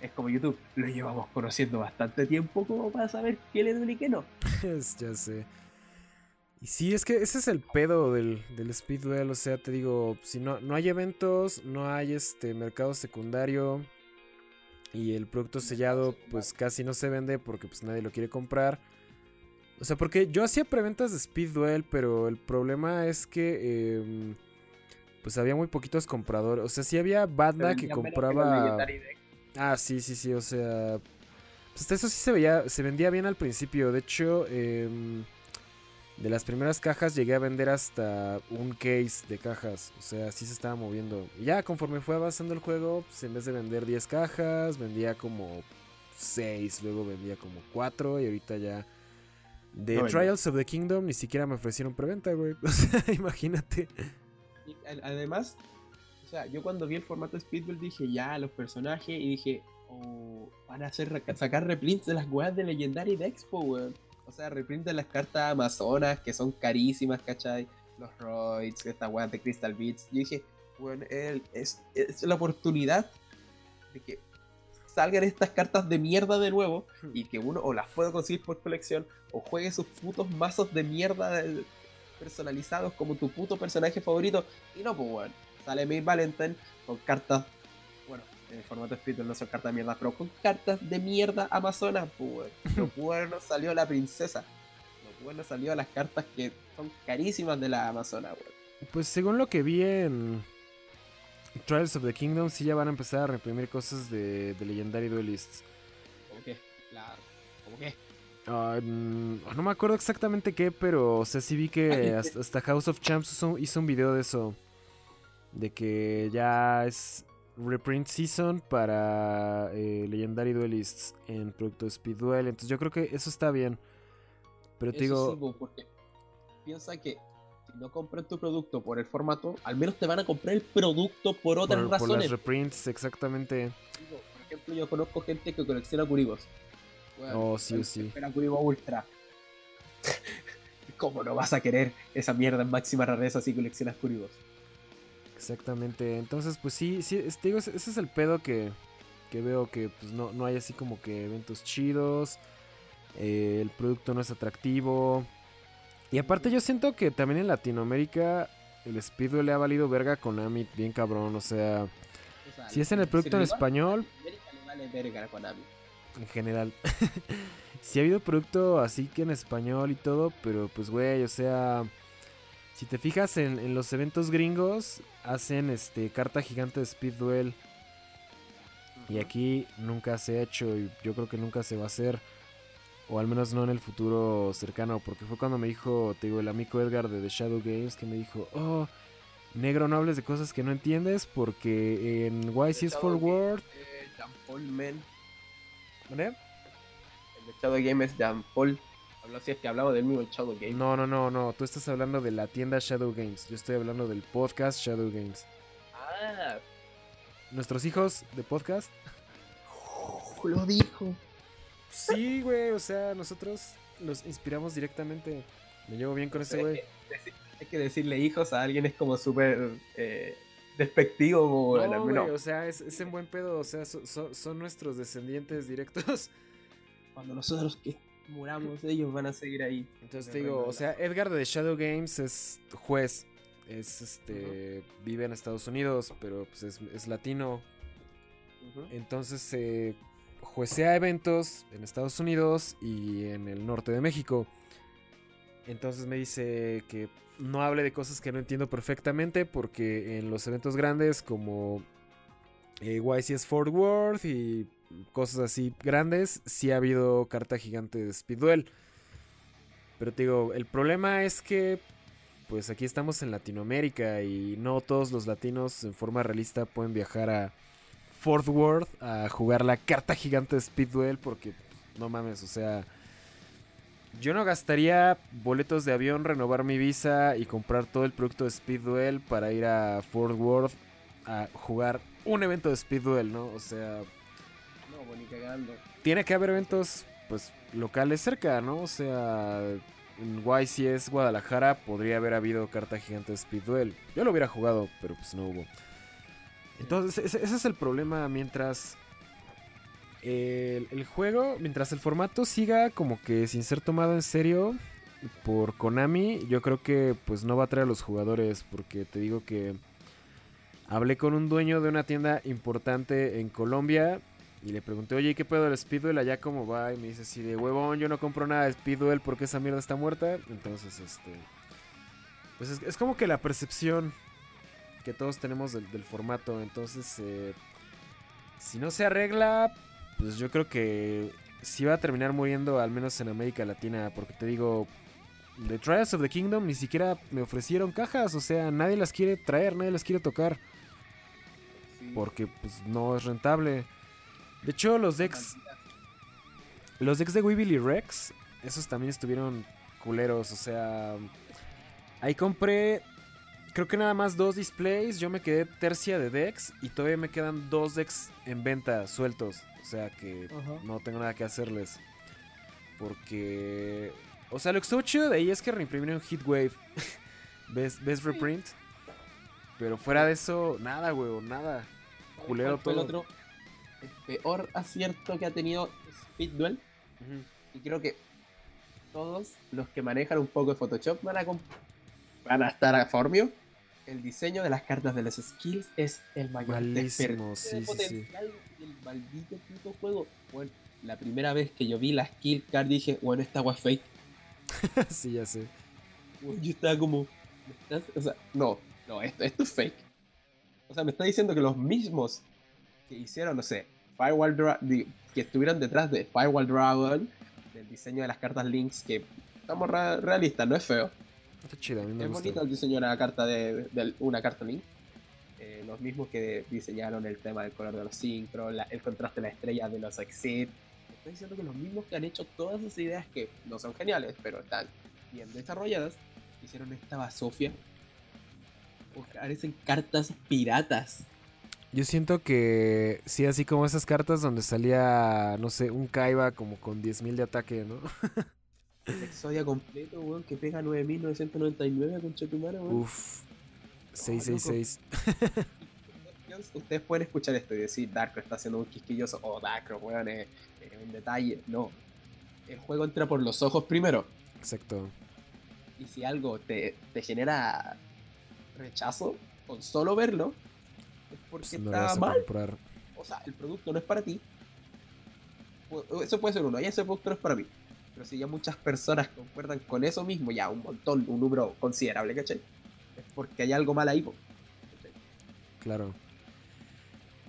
es como YouTube. Lo llevamos conociendo bastante tiempo como para saber qué le duele y qué no. Es- ya sé. Y sí, es que ese es el pedo del, del Speed Duel. O sea, te digo, si no, no hay eventos, no hay este mercado secundario. Y el producto sellado, pues casi no se vende porque pues nadie lo quiere comprar. O sea, porque yo hacía preventas de Speed Duel, pero el problema es que em, pues había muy poquitos compradores. O sea, sí había banda que compraba. Ah, sí, sí, sí, o sea. Pues hasta eso sí se veía, se vendía bien al principio. De hecho, em, de las primeras cajas llegué a vender hasta un case de cajas. O sea, sí se estaba moviendo. Y ya conforme fue avanzando el juego, pues en vez de vender 10 cajas, vendía como 6, luego vendía como 4 y ahorita ya De No, Trials of the Kingdom ni siquiera me ofrecieron preventa, güey. O sea, imagínate. Y además, o sea, yo cuando vi el formato Speedball dije ya, los personajes, y dije, oh, van a hacer sacar reprints de las weas de Legendary de Expo, weón. O sea, reprint de las cartas Amazonas, que son carísimas, ¿cachai? Los Roids, estas weas de Crystal Beats. Yo dije, el- es, es la oportunidad de que salgan estas cartas de mierda de nuevo y que uno o las pueda conseguir por colección o juegue sus putos mazos de mierda personalizados como tu puto personaje favorito. Y no, pues, weón. Sale May Valentine con cartas. Bueno, en el formato Speedball no son cartas de mierda, pero con cartas de mierda Amazonas, pues, bueno salió la princesa. Lo bueno salió las cartas que son carísimas de la Amazona, weón. Pues según lo que vi en Trials of the Kingdom, sí ya van a empezar a reprimir cosas de, de Legendary Duelists. ¿Cómo que? Claro. ¿Cómo que? Ah, mm, no me acuerdo exactamente qué, pero o sea, sí vi que hasta, House of Champs hizo, un video de eso. De que ya es reprint season para eh, Legendary Duelists en producto Speed Duel. Entonces yo creo que eso está bien. Pero te Eso digo, sí, po, porque piensa que si no compran tu producto por el formato, al menos te van a comprar el producto por otras por, por razones. las reprints, exactamente. Por ejemplo, yo conozco gente que colecciona curibos. Weón, Oh, sí sí. Espera Kuribo Ultra. ¿Cómo no vas a querer esa mierda en máxima rareza si coleccionas curibos? Exactamente. Entonces, pues sí, sí, te digo, ese ese es el pedo que, que veo que pues no, no hay así como que eventos chidos. eh, el producto no es atractivo. Y aparte yo siento que también en Latinoamérica el Speedway le ha valido verga con Amit bien cabrón. O sea, O sea, si es en el producto en español, América le vale verga a Konami. en general. sí ha habido producto así que en español y todo, pero pues güey, o sea, si te fijas en, en los eventos gringos, hacen este carta gigante de Speed Duel. Y aquí nunca se ha hecho y yo creo que nunca se va a hacer. O al menos no en el futuro cercano. Porque fue cuando me dijo, te digo, el amigo Edgar de The Shadow Games que me dijo, oh, negro, no hables de cosas que no entiendes porque en YCS Shadow Forward... Eh, Jean Paul Men. ¿Vale? El de Shadow Game es Jean Paul. Habló así, es que hablamos del mismo Shadow Game. No, no, no, no. Tú estás hablando de la tienda Shadow Games. Yo estoy hablando del podcast Shadow Games. Ah, Nuestros hijos de podcast. lo dijo. Sí, güey. O sea, nosotros los inspiramos directamente. Me llevo bien con ese güey. es que- Es que decirle hijos a alguien es como súper eh, despectivo. No, bueno, güey, no. o sea, es, es en buen pedo. O sea, so- so- son nuestros descendientes directos. Cuando nosotros que muramos, ellos van a seguir ahí. Entonces te digo, o sea, Edgar de Shadow Games es juez. Es este. Vive en Estados Unidos, pero pues es, es latino. Entonces eh, juecea eventos en Estados Unidos y en el norte de México. Entonces me dice que no hable de cosas que no entiendo perfectamente porque en los eventos grandes como eh, YCS Fort Worth y cosas así grandes sí ha habido carta gigante de Speed Duel. Pero te digo, el problema es que pues aquí estamos en Latinoamérica y no todos los latinos en forma realista pueden viajar a Fort Worth a jugar la carta gigante de Speed Duel porque no mames, o sea, yo no gastaría boletos de avión, renovar mi visa y comprar todo el producto de Speed Duel para ir a Fort Worth a jugar un evento de Speed Duel, ¿no? O sea, No, pues cagando. tiene que haber eventos pues locales cerca, ¿no? O sea, en YCS Guadalajara podría haber habido carta gigante de Speed Duel. Yo lo hubiera jugado, pero pues no hubo. Entonces, ese, ese es el problema mientras el, el juego, mientras el formato siga como que sin ser tomado en serio por Konami, yo creo que pues no va a traer a los jugadores porque te digo que hablé con un dueño de una tienda importante en Colombia y le pregunté, oye, ¿qué pedo del Speedwell allá cómo va? Y me dice así de huevón, yo no compro nada de Speedwell porque esa mierda está muerta. Entonces, este... Pues es, es como que la percepción que todos tenemos del, del formato. Entonces, eh, si no se arregla, pues yo creo que sí va a terminar muriendo, al menos en América Latina. Porque te digo, The Trials of the Kingdom ni siquiera me ofrecieron cajas. O sea, nadie las quiere traer, nadie las quiere tocar. Sí. Porque pues no es rentable. De hecho, los decks, los decks de Weevil y Rex esos también estuvieron culeros. O sea, ahí compré, creo que nada más dos displays. Yo me quedé tercia de decks y todavía me quedan dos decks en venta sueltos. O sea que no tengo nada que hacerles. Porque, o sea, lo que estuvo chido de ahí es que reimprimieron Heatwave. ¿Ves, ¿Ves reprint? Pero fuera de eso, nada, güey, nada. Culero todo. el otro el peor acierto que ha tenido Speed Duel? Y creo que todos los que manejan un poco de Photoshop van a, van a estar a formio. El diseño de las cartas de los skills es el mayor Malísimo, sí, sí, sí. El maldito puto juego. Bueno, la primera vez que yo vi la skill card dije, bueno, esta agua fake. sí, ya sé. yo estaba como, O sea, no, no, esto, esto es fake. O sea, me está diciendo que los mismos que hicieron, no sé, Firewall que estuvieron detrás de Firewall Dragon, del diseño de las cartas Links, que estamos realistas, no es feo. Está chido, a mí me Es bonito el diseño de una carta de, una carta Link. Eh, los mismos que diseñaron el tema del color de los sincro, el contraste de las estrellas de los Exit. Estoy diciendo que los mismos que han hecho todas esas ideas que no son geniales, pero están bien desarrolladas, hicieron esta basofia. Parecen cartas piratas. Yo siento que sí, así como esas cartas donde salía, no sé, un Kaiba como con 10.000 de ataque, ¿no? Exodia completo, weón, que pega 9.999 con Chetumara, weón. Uf, 666. Ustedes pueden escuchar esto y decir, Darko está haciendo un quisquilloso, oh, Darko, weón, es, un detalle. No, el juego entra por los ojos primero. Exacto. Y si algo te, te genera rechazo, con solo verlo, porque está mal. O sea, el producto no es para ti. Eso puede ser uno, y ese producto no es para mí. Pero si ya muchas personas concuerdan con eso mismo, ya un montón, un número considerable, ¿cachai? Es porque hay algo mal ahí, Claro.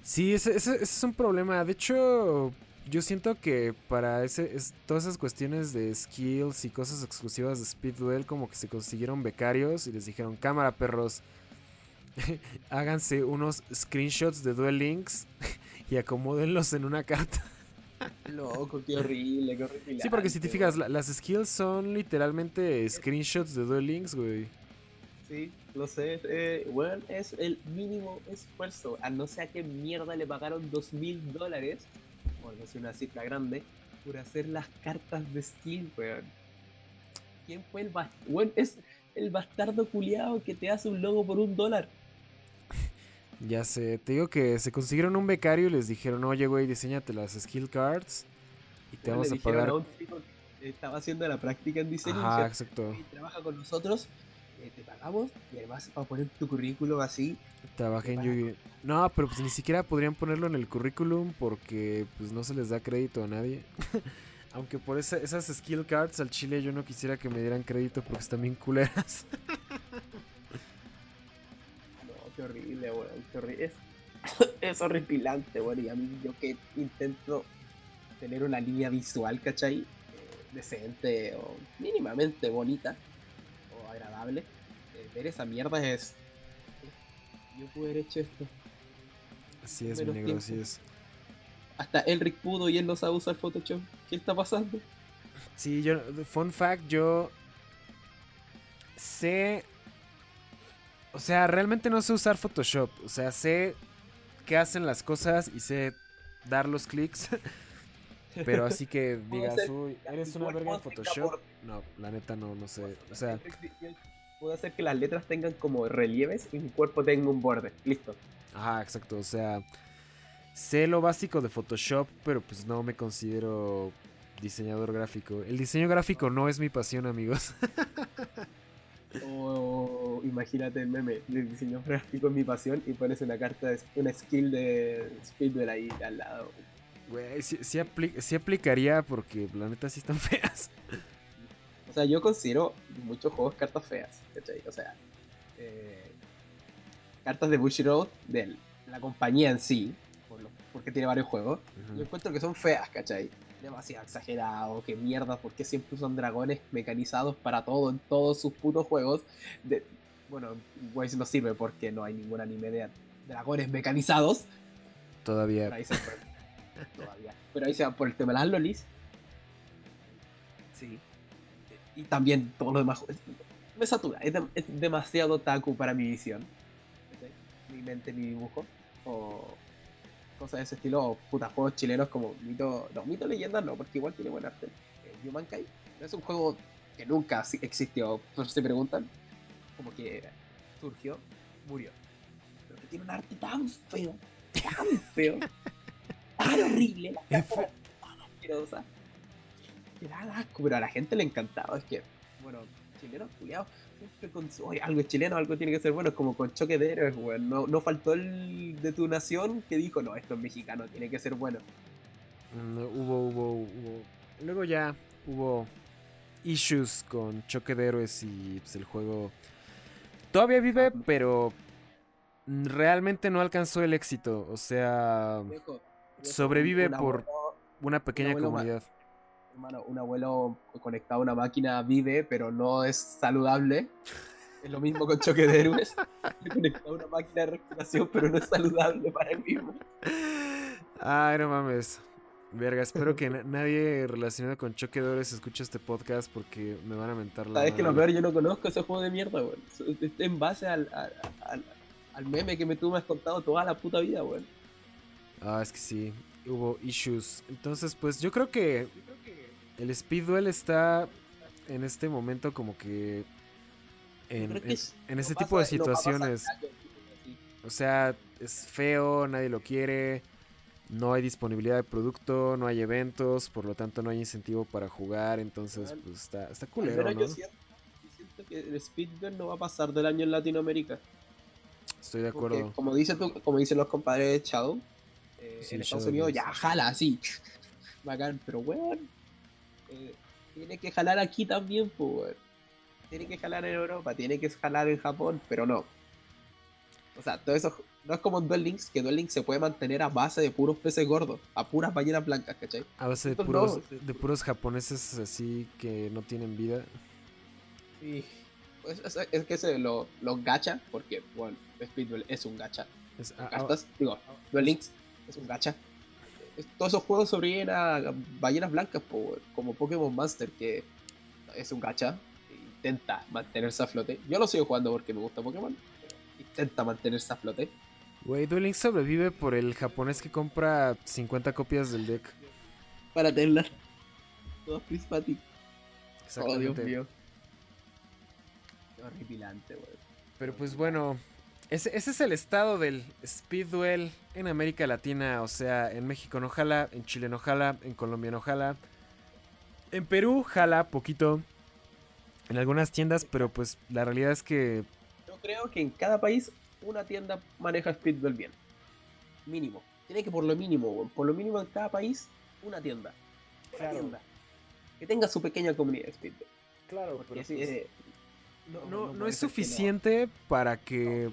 Sí, ese, es un problema. De hecho, yo siento que para ese, todas esas cuestiones de skills y cosas exclusivas de Speed Duel, como que se consiguieron becarios y les dijeron, cámara perros, háganse unos screenshots de Duel Links y acomódenlos en una carta. Loco, qué horrible, qué horrible. Sí, porque si te fijas, las skills son literalmente screenshots de Duel Links, güey. Sí, lo sé. Eh, bueno, es el mínimo esfuerzo. A no sé a qué mierda le pagaron dos mil dólares, o no sé, una cifra grande, por hacer las cartas de skill, weón. ¿Quién fue el bastardo? Bueno, es el bastardo culiado que te hace un logo por un dólar. Ya sé, te digo que se consiguieron un becario y les dijeron, oye, güey, diseñate las skill cards y te vamos a pagar. A un estaba haciendo la práctica en diseño. Ah, exacto. Y trabaja con nosotros, eh, te pagamos y además para poner tu currículum así. Trabajé en Yugi. No, pero pues ni siquiera podrían ponerlo en el currículum porque pues no se les da crédito a nadie. Aunque por esas skill cards al chile yo no quisiera que me dieran crédito porque están bien culeras. qué horrible, weón, qué horrible. Es, es horripilante, weón, y a mí yo que intento tener una línea visual, ¿cachai? Eh, decente o mínimamente bonita o agradable. Eh, ver esa mierda es... Yo pude haber hecho esto. Así es, mi negro, así es. Hasta Elric pudo y él no sabe usar Photoshop. ¿Qué está pasando? Sí, yo, fun fact, yo sé o sea, realmente no sé usar Photoshop. O sea, sé qué hacen las cosas y sé dar los clics. Pero así que digas, uy, eres una verga en Photoshop. No, la neta no, no sé. O sea, puedo hacer que las letras tengan como relieves y mi cuerpo tenga un borde. Listo. Ajá, exacto. O sea, sé lo básico de Photoshop, pero pues no me considero diseñador gráfico. El diseño gráfico no es mi pasión, amigos. O imagínate el meme de diseño gráfico en mi pasión y pones una carta, de, una skill de Speedwell ahí al lado. Güey, sí, aplicaría porque la neta sí están feas. O sea, yo considero muchos juegos cartas feas, O sea, eh, cartas de Bushiroad, de la compañía en sí, porque tiene varios juegos, yo encuentro que son feas, ¿cachai? Demasiado exagerado, que mierda, porque siempre usan dragones mecanizados para todo en todos sus putos juegos. De, bueno, Waze no sirve porque no hay ningún anime de dragones mecanizados. Todavía. Pero ahí se, Todavía. Pero ahí se va por el tema de las lolis. Sí. Y también todo lo demás. Me satura, es, demasiado taku para mi visión. Mi mente, mi dibujo. O cosas de ese estilo, o putas juegos chilenos como Mito. No, Mito Leyenda no, porque igual tiene buen arte. Eh, Humankind es un juego que nunca existió. Por si se preguntan, como que surgió, murió. Pero que tiene un arte tan feo, tan feo, tan horrible, la cara tan asquerosa, que da asco, pero a la gente le encantaba. Es que, bueno, chilenos, culiados, siempre con algo es chileno, algo tiene que ser bueno, es como con choque de héroes, weón. No, no faltó el de tu nación que dijo, no, esto es mexicano, tiene que ser bueno. Mm, hubo, hubo, hubo. Luego ya hubo issues con choque de héroes y pues, el juego todavía vive, pero realmente no alcanzó el éxito. O sea, sobrevive por una pequeña comunidad. Hermano, un abuelo conectado a una máquina vive, pero no es saludable. Es lo mismo con choque de héroes. conectado a una máquina de respiración, pero no es saludable para él mismo. Ay, no mames. Verga, espero que nadie relacionado con Choque de escuche este podcast porque me van a mentar la. Sabes que lo peor, yo no conozco ese juego de mierda, weón. En base al, al, al, meme que me, tú me has contado toda la puta vida, weón. Ah, es que sí, hubo issues. Entonces, pues yo creo que el Speed Duel está en este momento como que en, en, ese tipo de situaciones. O sea, es feo, nadie lo quiere no hay disponibilidad de producto, no hay eventos, por lo tanto no hay incentivo para jugar, entonces pues está, está culero, ¿no? Yo siento, que el Speedrun no va a pasar del año en Latinoamérica. Estoy de acuerdo. como, dice como dicen los compadres de Shadow, eh, en Estados Unidos ya jala así, bacán, pero weón, eh, tiene que jalar aquí también, pues Tiene que jalar en Europa, tiene que jalar en Japón, pero no. O sea, todo eso no es como en Duel Links, que Duel Links se puede mantener a base de puros peces gordos, a puras ballenas blancas, ¿cachai? A base de puros, de puros japoneses así que no tienen vida. Sí. Pues es, que se lo, gacha, porque, bueno, Speed Duel es un gacha. Es, ah, ah, digo, Duel Links es un gacha. Todos esos juegos sobreviven a ballenas blancas, como Pokémon Master, que es un gacha. Intenta mantenerse a flote. Yo lo sigo jugando porque me gusta Pokémon. Intenta mantenerse a flote. Güey, Duel Links sobrevive por el japonés que compra 50 copias del deck. Para tenerlas todas prismatic. Oh, Dios mío. Qué horripilante, güey. Pero pues bueno, ese, ese, es el estado del Speed Duel en América Latina. O sea, en México no jala, en Chile no jala, en Colombia no jala. En Perú jala poquito. En algunas tiendas, pero pues la realidad es que... Yo creo que en cada país una tienda maneja Speedball bien. Mínimo. Tiene que por lo mínimo, por lo mínimo en cada país, una tienda. Una tienda. Que tenga su pequeña comunidad de Speedball. Claro, pero pues eh, no, no, es suficiente para que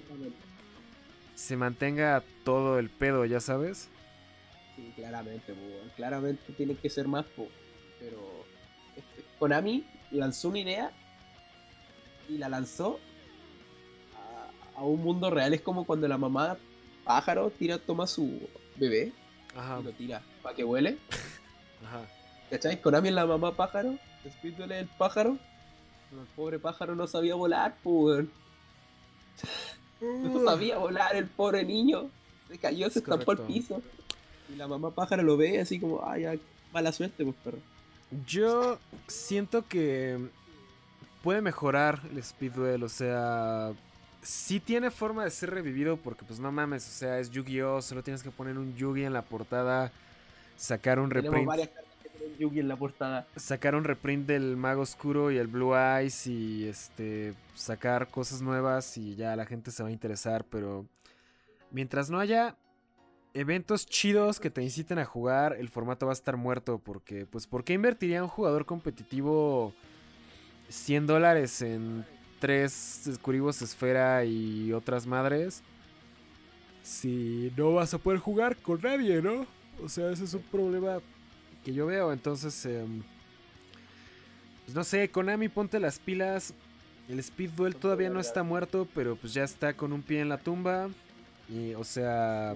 se mantenga todo el pedo, ya sabes. Sí, claramente, claramente tiene que ser más, pero este, Konami lanzó una idea y la lanzó a un mundo real es como cuando la mamá pájaro tira, toma su bebé y lo tira para que huele. Ajá. ¿Cachai? Konami es la mamá pájaro, espíritu el pájaro. El pobre pájaro no sabía volar, pues. No uh. sabía volar el pobre niño. Se cayó, se estampó al piso. Y la mamá pájaro lo ve así como, ay, mala suerte, pues perro. Yo siento que puede mejorar el speedwell, o sea, sí tiene forma de ser revivido porque pues no mames, o sea, es Yu-Gi-Oh, solo tienes que poner un Yugi en la portada, sacar un reprint. varias cartas que tienen Yugi en reprint del Mago Oscuro y el Blue Eyes y este sacar cosas nuevas y ya la gente se va a interesar, pero mientras no haya eventos chidos que te inciten a jugar, el formato va a estar muerto porque pues ¿por qué invertiría un jugador competitivo 100 dólares en tres Curibos Esfera y otras madres. Si no vas a poder jugar con nadie, ¿no? O sea, ese es un problema que yo veo. Entonces, em, pues no sé, Konami, ponte las pilas. El Speed Duel todavía no está muerto, pero pues ya está con un pie en la tumba. Y, o sea,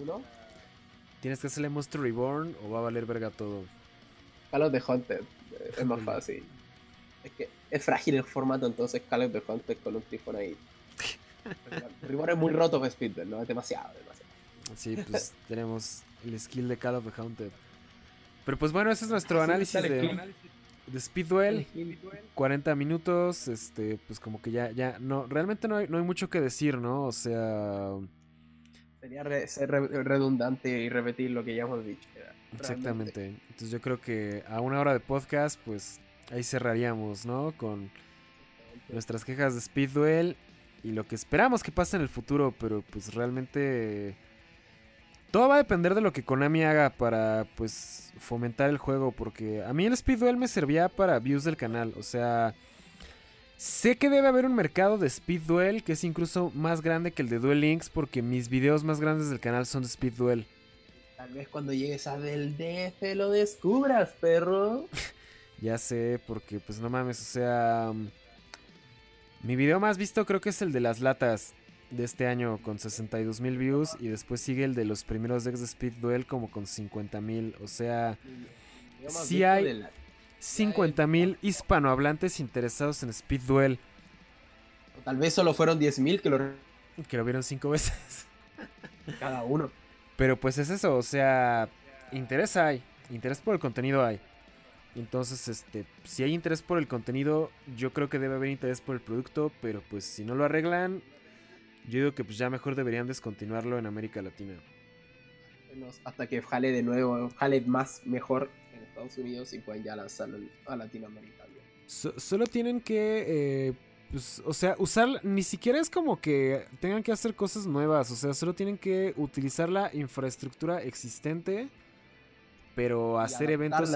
tienes que hacerle Monster Reborn o va a valer verga todo. A los de Hunter, es más fácil. Es que es frágil el formato, entonces Call of Duty con un tifón ahí. rigor es muy roto para Speedball, ¿no? Es demasiado, demasiado. Sí, pues tenemos el skill de Call of the Haunted. Pero pues bueno, ese es nuestro análisis de, de Speed Duel. 40 minutos, este, pues como que ya, ya, no, realmente no hay, no hay mucho que decir, ¿no? O sea... Sería ser redundante y repetir lo que ya hemos dicho. Exactamente. Entonces yo creo que a una hora de podcast, pues ahí cerraríamos, ¿no? Con nuestras quejas de Speed Duel y lo que esperamos que pase en el futuro, pero pues realmente todo va a depender de lo que Konami haga para pues fomentar el juego, porque a mí el Speed Duel me servía para views del canal, o sea, sé que debe haber un mercado de Speed Duel que es incluso más grande que el de Duel Links, porque mis videos más grandes del canal son de Speed Duel. Tal vez cuando llegues a del DF lo descubras, perro. ya sé, porque pues no mames, o sea... Mi video más visto creo que es el de las latas de este año con 62 mil views y después sigue el de los primeros decks de Speed Duel como con 50 mil. O sea, si hay 50 mil hispanohablantes interesados en Speed Duel. tal vez solo fueron 10 mil que lo... Que lo vieron cinco veces. Cada uno. Pero pues es eso, o sea, interés hay, interés por el contenido hay. Entonces, este, si hay interés por el contenido, yo creo que debe haber interés por el producto, pero pues si no lo arreglan, yo digo que pues ya mejor deberían descontinuarlo en América Latina. Hasta que jale de nuevo, jale más mejor en Estados Unidos y pueden ya lanzarlo a Latinoamérica. solo tienen que, eh, pues, o sea, usar, ni siquiera es como que tengan que hacer cosas nuevas, o sea, solo tienen que utilizar la infraestructura existente, pero hacer eventos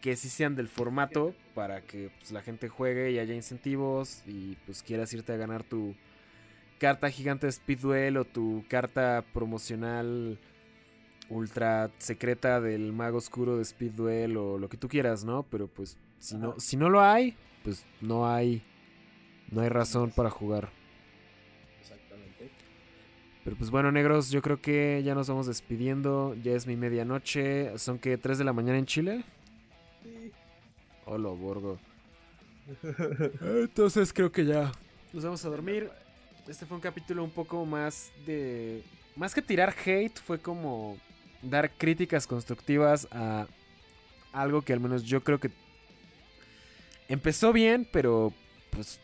que sí sean del formato para que pues, la gente juegue y haya incentivos y pues quieras irte a ganar tu carta gigante de Speedwell o tu carta promocional ultra secreta del mago oscuro de Speedwell o lo que tú quieras, ¿no? Pero pues si no, si no lo hay, pues no hay no hay razón para jugar. Exactamente. Pero pues bueno, negros, yo creo que ya nos vamos despidiendo. Ya es mi medianoche. ¿Son que 3 de la mañana en Chile? Sí. Hola, Borgo. Entonces creo que ya nos vamos a dormir este fue un capítulo un poco más de... Más que tirar hate, fue como dar críticas constructivas a algo que al menos yo creo que empezó bien, pero pues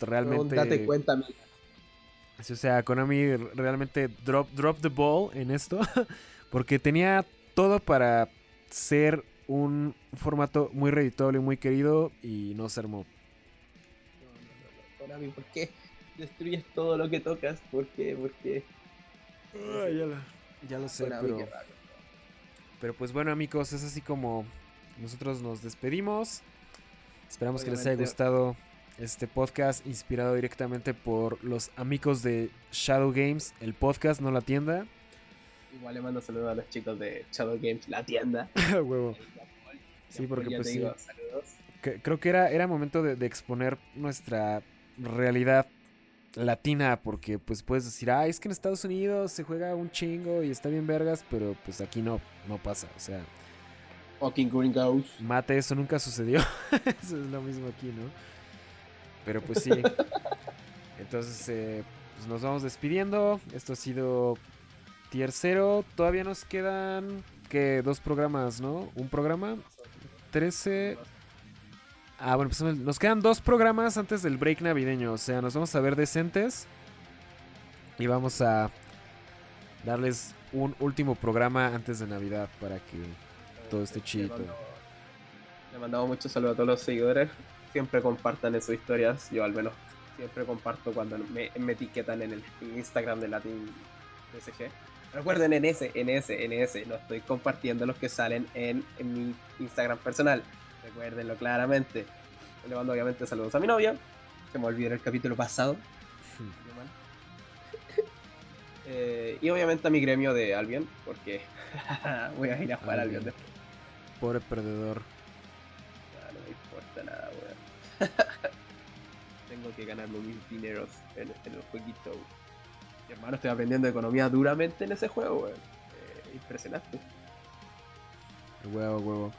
realmente... date cuenta, O sea, Konami realmente drop, drop the ball en esto, porque tenía todo para ser un formato muy redituable y muy querido y no se armó. Konami, ¿por qué? Destruyes todo lo que tocas. ¿Por qué? Porque. ya, lo, sé, pero. Pero pues bueno, amigos, es así como nosotros nos despedimos. Esperamos que les haya gustado este podcast inspirado directamente por los amigos de Shadow Games, el podcast, no la tienda. Igual le mando saludos a los chicos de Shadow Games, la tienda. Huevo. Sí, porque pues sí. creo que era, era momento de exponer nuestra realidad latina porque pues puedes decir, ah, es que en Estados Unidos se juega un chingo y está bien vergas, pero pues aquí no, no pasa, o sea. Fucking gringos. Mate, eso nunca sucedió. eso es lo mismo aquí, ¿no? Pero pues sí. Entonces, eh, pues nos vamos despidiendo. Esto ha sido Tier 0. Todavía nos quedan, que Dos programas, ¿no? Un programa. 13. Ah, bueno, pues nos quedan dos programas antes del break navideño. O sea, nos vamos a ver decentes. Y vamos a darles un último programa antes de Navidad para que todo esté chido. Le mandamos muchos saludos a todos los seguidores. Siempre compartan en sus historias. Yo al menos siempre comparto cuando me, etiquetan en el Instagram de Latin DSG. Recuerden en ese, en ese, en ese. No estoy compartiendo los que salen en, en mi Instagram personal. Recuérdenlo claramente. Le mando obviamente saludos a mi novia. Se me olvidó el capítulo pasado. Eh, y obviamente a mi gremio de Albion, porque voy a ir a jugar Albion, después. Pobre perdedor. no me importa nada, weón. Tengo que ganarme mis dineros en, el jueguito. Mi hermano, estoy aprendiendo economía duramente en ese juego, weón. Eh, impresionante. Huevo, huevo.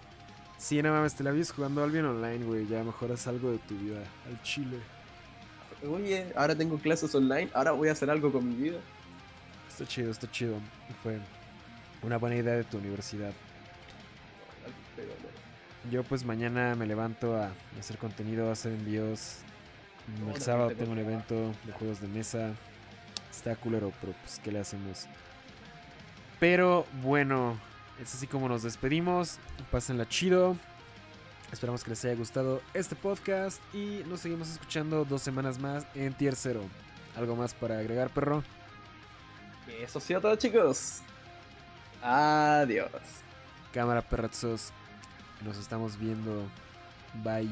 Sí, no mames, te la vives jugando Albion Online, güey. Ya mejoras algo de tu vida. Al chile. Oye, ahora tengo clases online, ahora voy a hacer algo con mi vida. Está chido, está chido. Fue una buena idea de tu universidad. Yo pues mañana me levanto a hacer contenido, a hacer envíos. El sábado tengo un evento de juegos de mesa. Está culero, pero pues ¿qué le hacemos? Pero bueno, es así como nos despedimos. Pásenla chido. Esperamos que les haya gustado este podcast y nos seguimos escuchando dos semanas más en Tier 0. ¿Algo más para agregar, perro? Eso ha sido todo, chicos. Adiós. Cámara, perrazos. Nos estamos viendo. Bye.